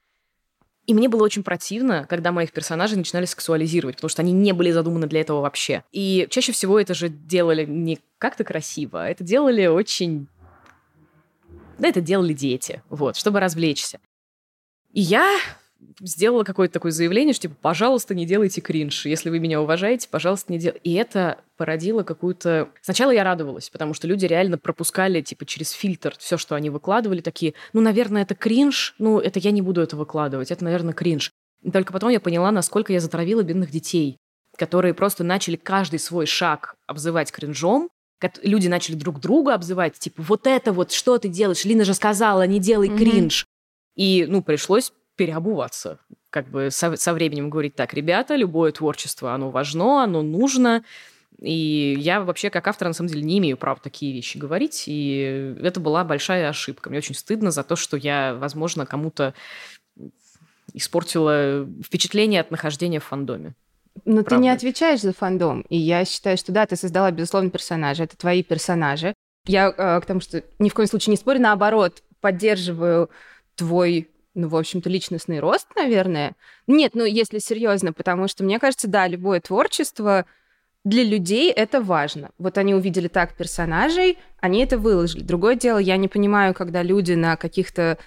И мне было очень противно, когда моих персонажей начинали сексуализировать, потому что они не были задуманы для этого вообще. И чаще всего это же делали не как-то красиво, а это делали очень да, это делали дети, вот, чтобы развлечься. И я сделала какое-то такое заявление, что, типа, пожалуйста, не делайте кринж. Если вы меня уважаете, пожалуйста, не делайте. И это породило какую-то... Сначала я радовалась, потому что люди реально пропускали, типа, через фильтр все, что они выкладывали, такие, ну, наверное, это кринж, ну, это я не буду это выкладывать, это, наверное, кринж. И только потом я поняла, насколько я затравила бедных детей, которые просто начали каждый свой шаг обзывать кринжом, люди начали друг друга обзывать, типа, вот это вот, что ты делаешь? Лина же сказала, не делай mm-hmm. кринж. И, ну, пришлось переобуваться. Как бы со, со временем говорить так, ребята, любое творчество, оно важно, оно нужно. И я вообще, как автор, на самом деле, не имею права такие вещи говорить. И это была большая ошибка. Мне очень стыдно за то, что я, возможно, кому-то испортила впечатление от нахождения в фандоме. Но Правда. ты не отвечаешь за фандом. И я считаю, что да, ты создала, безусловно, персонажа. Это твои персонажи. Я э, к тому, что ни в коем случае не спорю, наоборот, поддерживаю твой ну, в общем-то, личностный рост, наверное. Нет, ну, если серьезно, потому что, мне кажется, да, любое творчество для людей это важно. Вот они увидели так персонажей, они это выложили. Другое дело, я не понимаю, когда люди на каких-то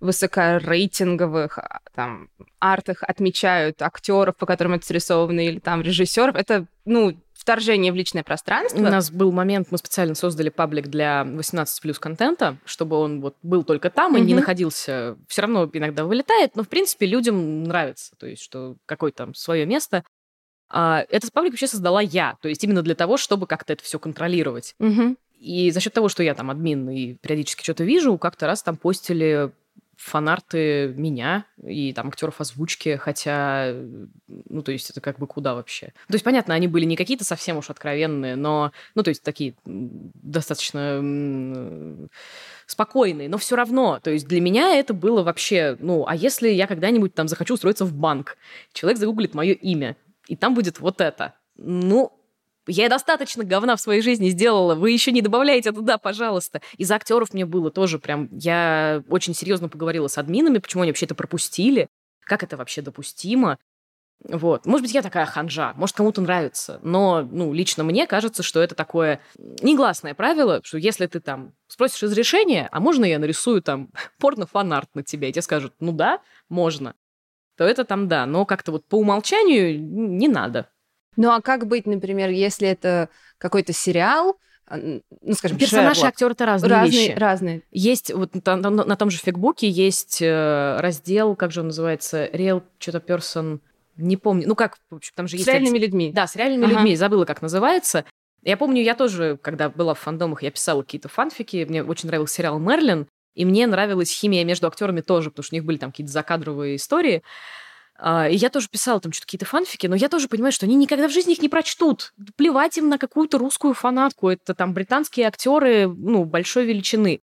высокорейтинговых а, там, артах отмечают актеров, по которым это срисовано, или там режиссеров, это, ну, вторжение в личное пространство. У нас был момент, мы специально создали паблик для 18 плюс контента, чтобы он вот был только там mm-hmm. и не находился. Все равно иногда вылетает, но в принципе людям нравится, то есть что какое-то там свое место. А этот паблик вообще создала я, то есть именно для того, чтобы как-то это все контролировать. Мгм. И за счет того, что я там админ и периодически что-то вижу, как-то раз там постили фанарты меня и там актеров озвучки, хотя, ну, то есть это как бы куда вообще? То есть, понятно, они были не какие-то совсем уж откровенные, но, ну, то есть такие достаточно спокойные, но все равно, то есть для меня это было вообще, ну, а если я когда-нибудь там захочу устроиться в банк, человек загуглит мое имя, и там будет вот это. Ну, я достаточно говна в своей жизни сделала. Вы еще не добавляете туда, пожалуйста. Из актеров мне было тоже прям... Я очень серьезно поговорила с админами, почему они вообще это пропустили, как это вообще допустимо. Вот. Может быть, я такая ханжа, может, кому-то нравится. Но, ну, лично мне кажется, что это такое негласное правило, что если ты там спросишь разрешения, а можно я нарисую там порно-фанарт на тебя, и тебе скажут, ну да, можно, то это там да. Но как-то вот по умолчанию не надо. Ну а как быть, например, если это какой-то сериал, а, ну, скажем, Персонажи и актеры это разные, разные, вещи. разные. Есть вот на, на- на том же фигбуке есть э, раздел, как же он называется, Real что-то person, не помню. Ну как, в общем, там же С есть... реальными отде- людьми. Да, с реальными Ага. людьми, забыла, как называется. Я помню, я тоже, когда была в фандомах, я писала какие-то фанфики, мне очень нравился сериал «Мерлин», и мне нравилась химия между актерами тоже, потому что у них были там какие-то закадровые истории. А, И я тоже писала там что-то какие-то фанфики, но я тоже понимаю, что они никогда в жизни их не прочтут. Плевать им на какую-то русскую фанатку. Это там британские актеры, ну, большой величины.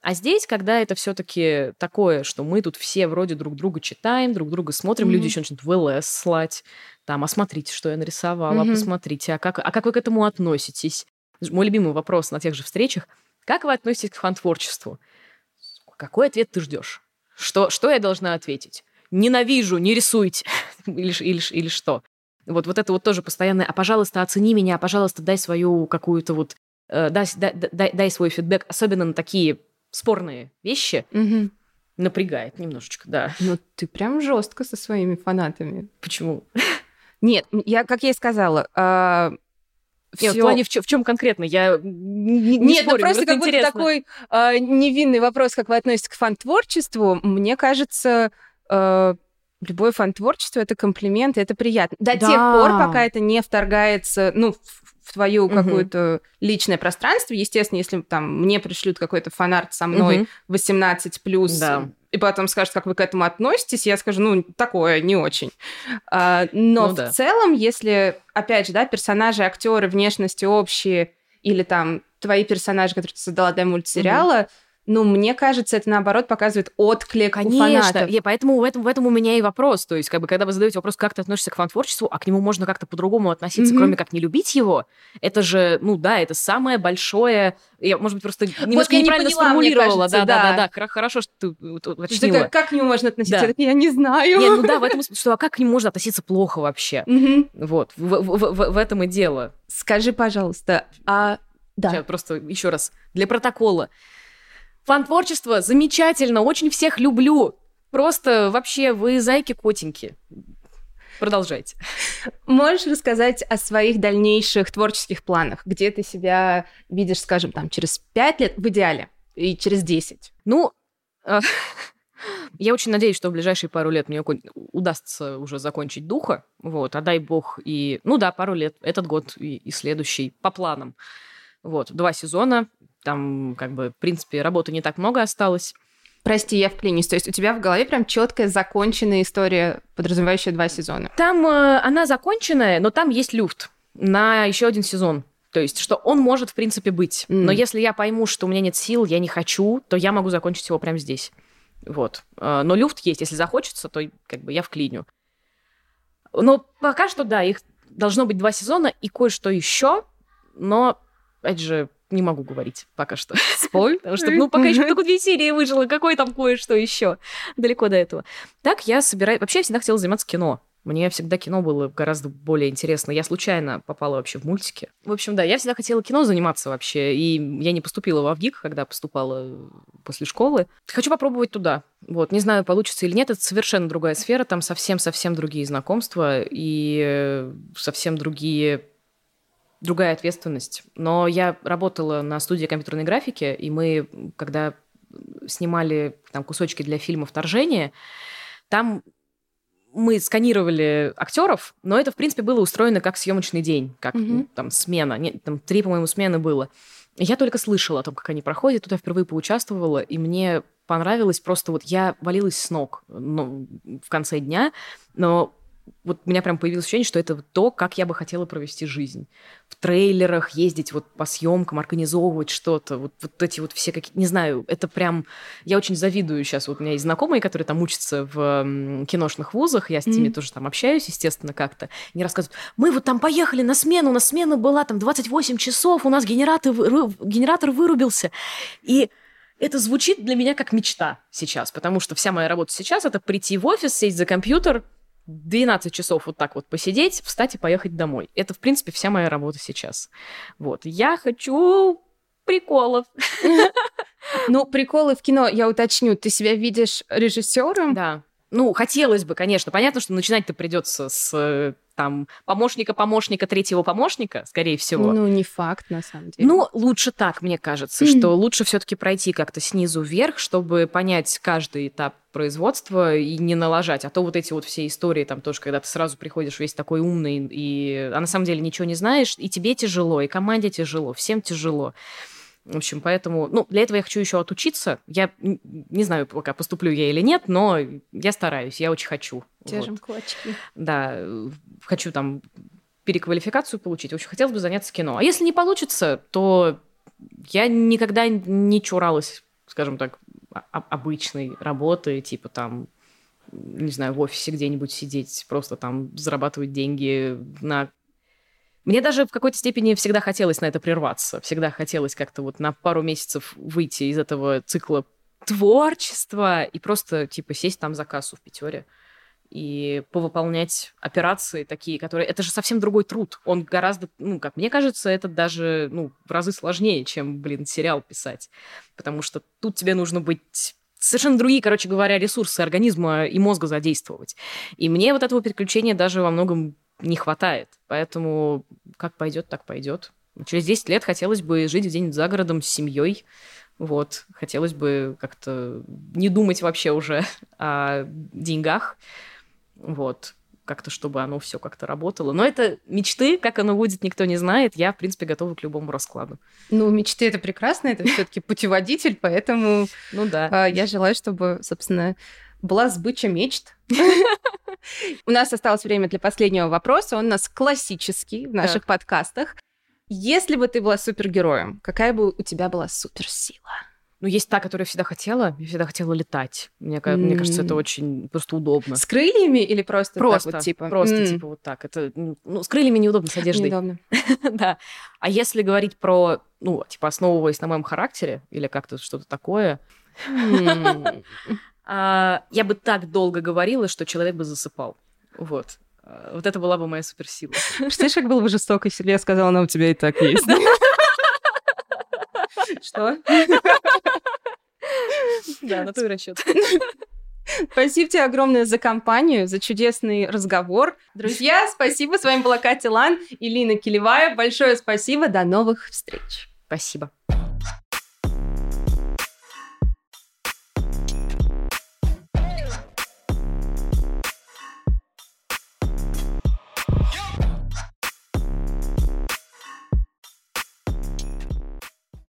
А здесь, когда это все-таки такое, что мы тут все вроде друг друга читаем, друг друга смотрим, Мгм. люди еще начнут в ЛС слать, там, а смотрите, что я нарисовала, Мгм. посмотрите, а как, а как вы к этому относитесь? Мой любимый вопрос на тех же встречах. Как вы относитесь к фан-творчеству? Какой ответ ты ждешь? Что, что я должна ответить? Ненавижу, не рисуйте. или, или, или что? Вот, вот это вот тоже постоянное, а, пожалуйста, оцени меня, пожалуйста, дай свою какую-то вот, э, дай, дай, дай- дай свой фидбэк, особенно на такие спорные вещи, Мгм. напрягает немножечко, да. Ну, ты прям жестко со своими фанатами. Почему? Нет, я, как я и сказала, а, Нет, в плане в, чё- в чем конкретно? Я не, не Нет, ну спорю, просто как будто интересно. такой а, невинный вопрос, как вы относитесь к фан-творчеству. Мне кажется, а, любое фан-творчество — это комплимент, и это приятно. До Да. тех пор, пока это не вторгается, ну, в, в твое Мгм. какое-то личное пространство. Естественно, если там мне пришлют какой-то фанарт со мной Мгм. 18 плюс, Да. и потом скажут, как вы к этому относитесь, я скажу, ну, такое, не очень. А, но Ну в да. целом, если, опять же, да, персонажи, актеры, внешности общие, или там твои персонажи, которые ты создала для мультсериала, ну, мне кажется, это наоборот показывает отклик у Конечно, фанатов. и поэтому в этом, в этом у меня и вопрос. То есть, как бы, когда вы задаете вопрос, как ты относишься к фан-творчеству, а к нему можно как-то по-другому относиться, Мгм. кроме как не любить его, это же, ну да, это самое большое... Я, может быть, просто немножко не неправильно поняла, мне сформулировала. кажется, да, да, да. да. Хорошо, что ты вот Что уточнила. как, как к нему можно относиться? Да. Я не знаю. Нет, ну да, в этом что а как к нему можно относиться плохо вообще? Мгм. Вот, в, в- в- в этом и дело. Скажи, пожалуйста, а... Да. Сейчас просто еще раз для протокола. Фан-творчество замечательно, очень всех люблю. Просто вообще вы зайки-котеньки. Продолжайте. Можешь рассказать о своих дальнейших творческих планах? Где ты себя видишь, скажем, там, через пять лет, в идеале, и через 10? Ну, э, я очень надеюсь, что в ближайшие пару лет мне удастся уже закончить духа. Вот, а дай бог и... Ну да, пару лет. Этот год и, и следующий. По планам. Вот, два сезона. Там, как бы, в принципе, работы не так много осталось. Прости, я вклинюсь. То есть у тебя в голове прям четкая законченная история, подразумевающая два сезона. Там э, она законченная, но там есть люфт на еще один сезон. То есть, что он может, в принципе, быть. М. Но если я пойму, что у меня нет сил, я не хочу, то я могу закончить его прямо здесь. Вот. Э, Но люфт есть. Если захочется, то как бы я вклиню. Но пока что, да, их должно быть два сезона и кое-что еще, но, опять же, не могу говорить пока что. Спой. Потому что, ну, пока еще только две серии выжило, какой там кое-что еще. Далеко до этого. Так я собираю... Вообще, я всегда хотела заниматься кино. Мне всегда кино было гораздо более интересно. Я случайно попала вообще в мультики. В общем, да, я всегда хотела кино заниматься вообще. И я не поступила в ВГИК, когда поступала после школы. Хочу попробовать туда. Вот, не знаю, получится или нет. Это совершенно другая сфера. Там совсем-совсем другие знакомства и э, совсем другие другая ответственность. Но я работала на студии компьютерной графики, и мы, когда снимали там кусочки для фильма «Вторжение», там мы сканировали актеров, но это, в принципе, было устроено как съемочный день, как Мгм. там смена. Нет, там три, по-моему, смены было. Я только слышала о том, как они проходят, тут я впервые поучаствовала, и мне понравилось просто вот я валилась с ног ну, в конце дня, но вот у меня прям появилось ощущение, что это то, как я бы хотела провести жизнь. В трейлерах ездить вот по съемкам, организовывать что-то, вот, вот эти вот все какие... Не знаю, это прям... Я очень завидую сейчас. Вот у меня есть знакомые, которые там учатся в киношных вузах, я с ними Мгм. тоже там общаюсь, естественно, как-то. Они рассказывают, мы вот там поехали на смену, у нас смена была там 28 часов, у нас генератор, генератор вырубился. И это звучит для меня как мечта сейчас, потому что вся моя работа сейчас — это прийти в офис, сесть за компьютер, 12 часов вот так вот посидеть, встать и поехать домой. Это, в принципе, вся моя работа сейчас. Вот. Я хочу приколов. Ну, приколы в кино, я уточню, ты себя видишь режиссером? Да. Ну, хотелось бы, конечно. Понятно, что начинать-то придется с там помощника-помощника третьего помощника, скорее всего. Ну, не факт, на самом деле. Ну, лучше так, мне кажется, что лучше все-таки пройти как-то снизу вверх, чтобы понять каждый этап производства и не налажать. А то вот эти вот все истории, там тоже, когда ты сразу приходишь весь такой умный, и, а на самом деле ничего не знаешь, и тебе тяжело, и команде тяжело, всем тяжело. В общем, поэтому, ну, для этого я хочу еще отучиться. Я не знаю, пока поступлю я или нет, но я стараюсь, я очень хочу. Держим Вот. кулачки. Да, э, хочу там переквалификацию получить. В общем, хотелось бы заняться кино. А если не получится, то я никогда не чуралась, скажем так, обычной работы, типа там, не знаю, в офисе где-нибудь сидеть, просто там зарабатывать деньги на... Мне даже в какой-то степени всегда хотелось на это прерваться. Всегда хотелось как-то вот на пару месяцев выйти из этого цикла творчества и просто, типа, сесть там за кассу в Пятере и повыполнять операции такие, которые... Это же совсем другой труд. Он гораздо, ну, как мне кажется, это даже, ну, в разы сложнее, чем, блин, сериал писать. Потому что тут тебе нужно быть совершенно другие, короче говоря, ресурсы организма и мозга задействовать. И мне вот этого переключения даже во многом не хватает. Поэтому как пойдет, так пойдет. Через 10 лет хотелось бы жить где-нибудь за городом с семьей. Вот. Хотелось бы как-то не думать вообще уже о деньгах. Вот. Как-то, чтобы оно все как-то работало. Но это мечты, как оно будет, никто не знает. Я, в принципе, готова к любому раскладу. Ну, мечты это прекрасно, это все-таки путеводитель, поэтому Ну да. а, я желаю, чтобы, собственно, была сбыча мечт. У нас осталось время для последнего вопроса. Он у нас классический в наших подкастах. Если бы ты была супергероем, какая бы у тебя была суперсила? Ну, есть та, которую я всегда хотела. Я всегда хотела летать. Мне, ка- мне кажется, это очень просто удобно. С крыльями или просто, Просто, так вот, типа? просто м, типа вот так. Это, ну, ну, с крыльями неудобно, с одеждой. Неудобно. да. А если говорить про, ну, типа, основываясь на моем характере или как-то что-то такое, а, я бы так долго говорила, что человек бы засыпал. Вот. А, Вот это была бы моя суперсила. Представляешь, как было бы жестоко, если бы я сказала, она у тебя и так есть. Что? Да, на твой расчет. Спасибо тебе огромное за компанию, за чудесный разговор. Друзья, спасибо. С вами была Катя Лан и Лина Килевая. Большое спасибо. До новых встреч. Спасибо.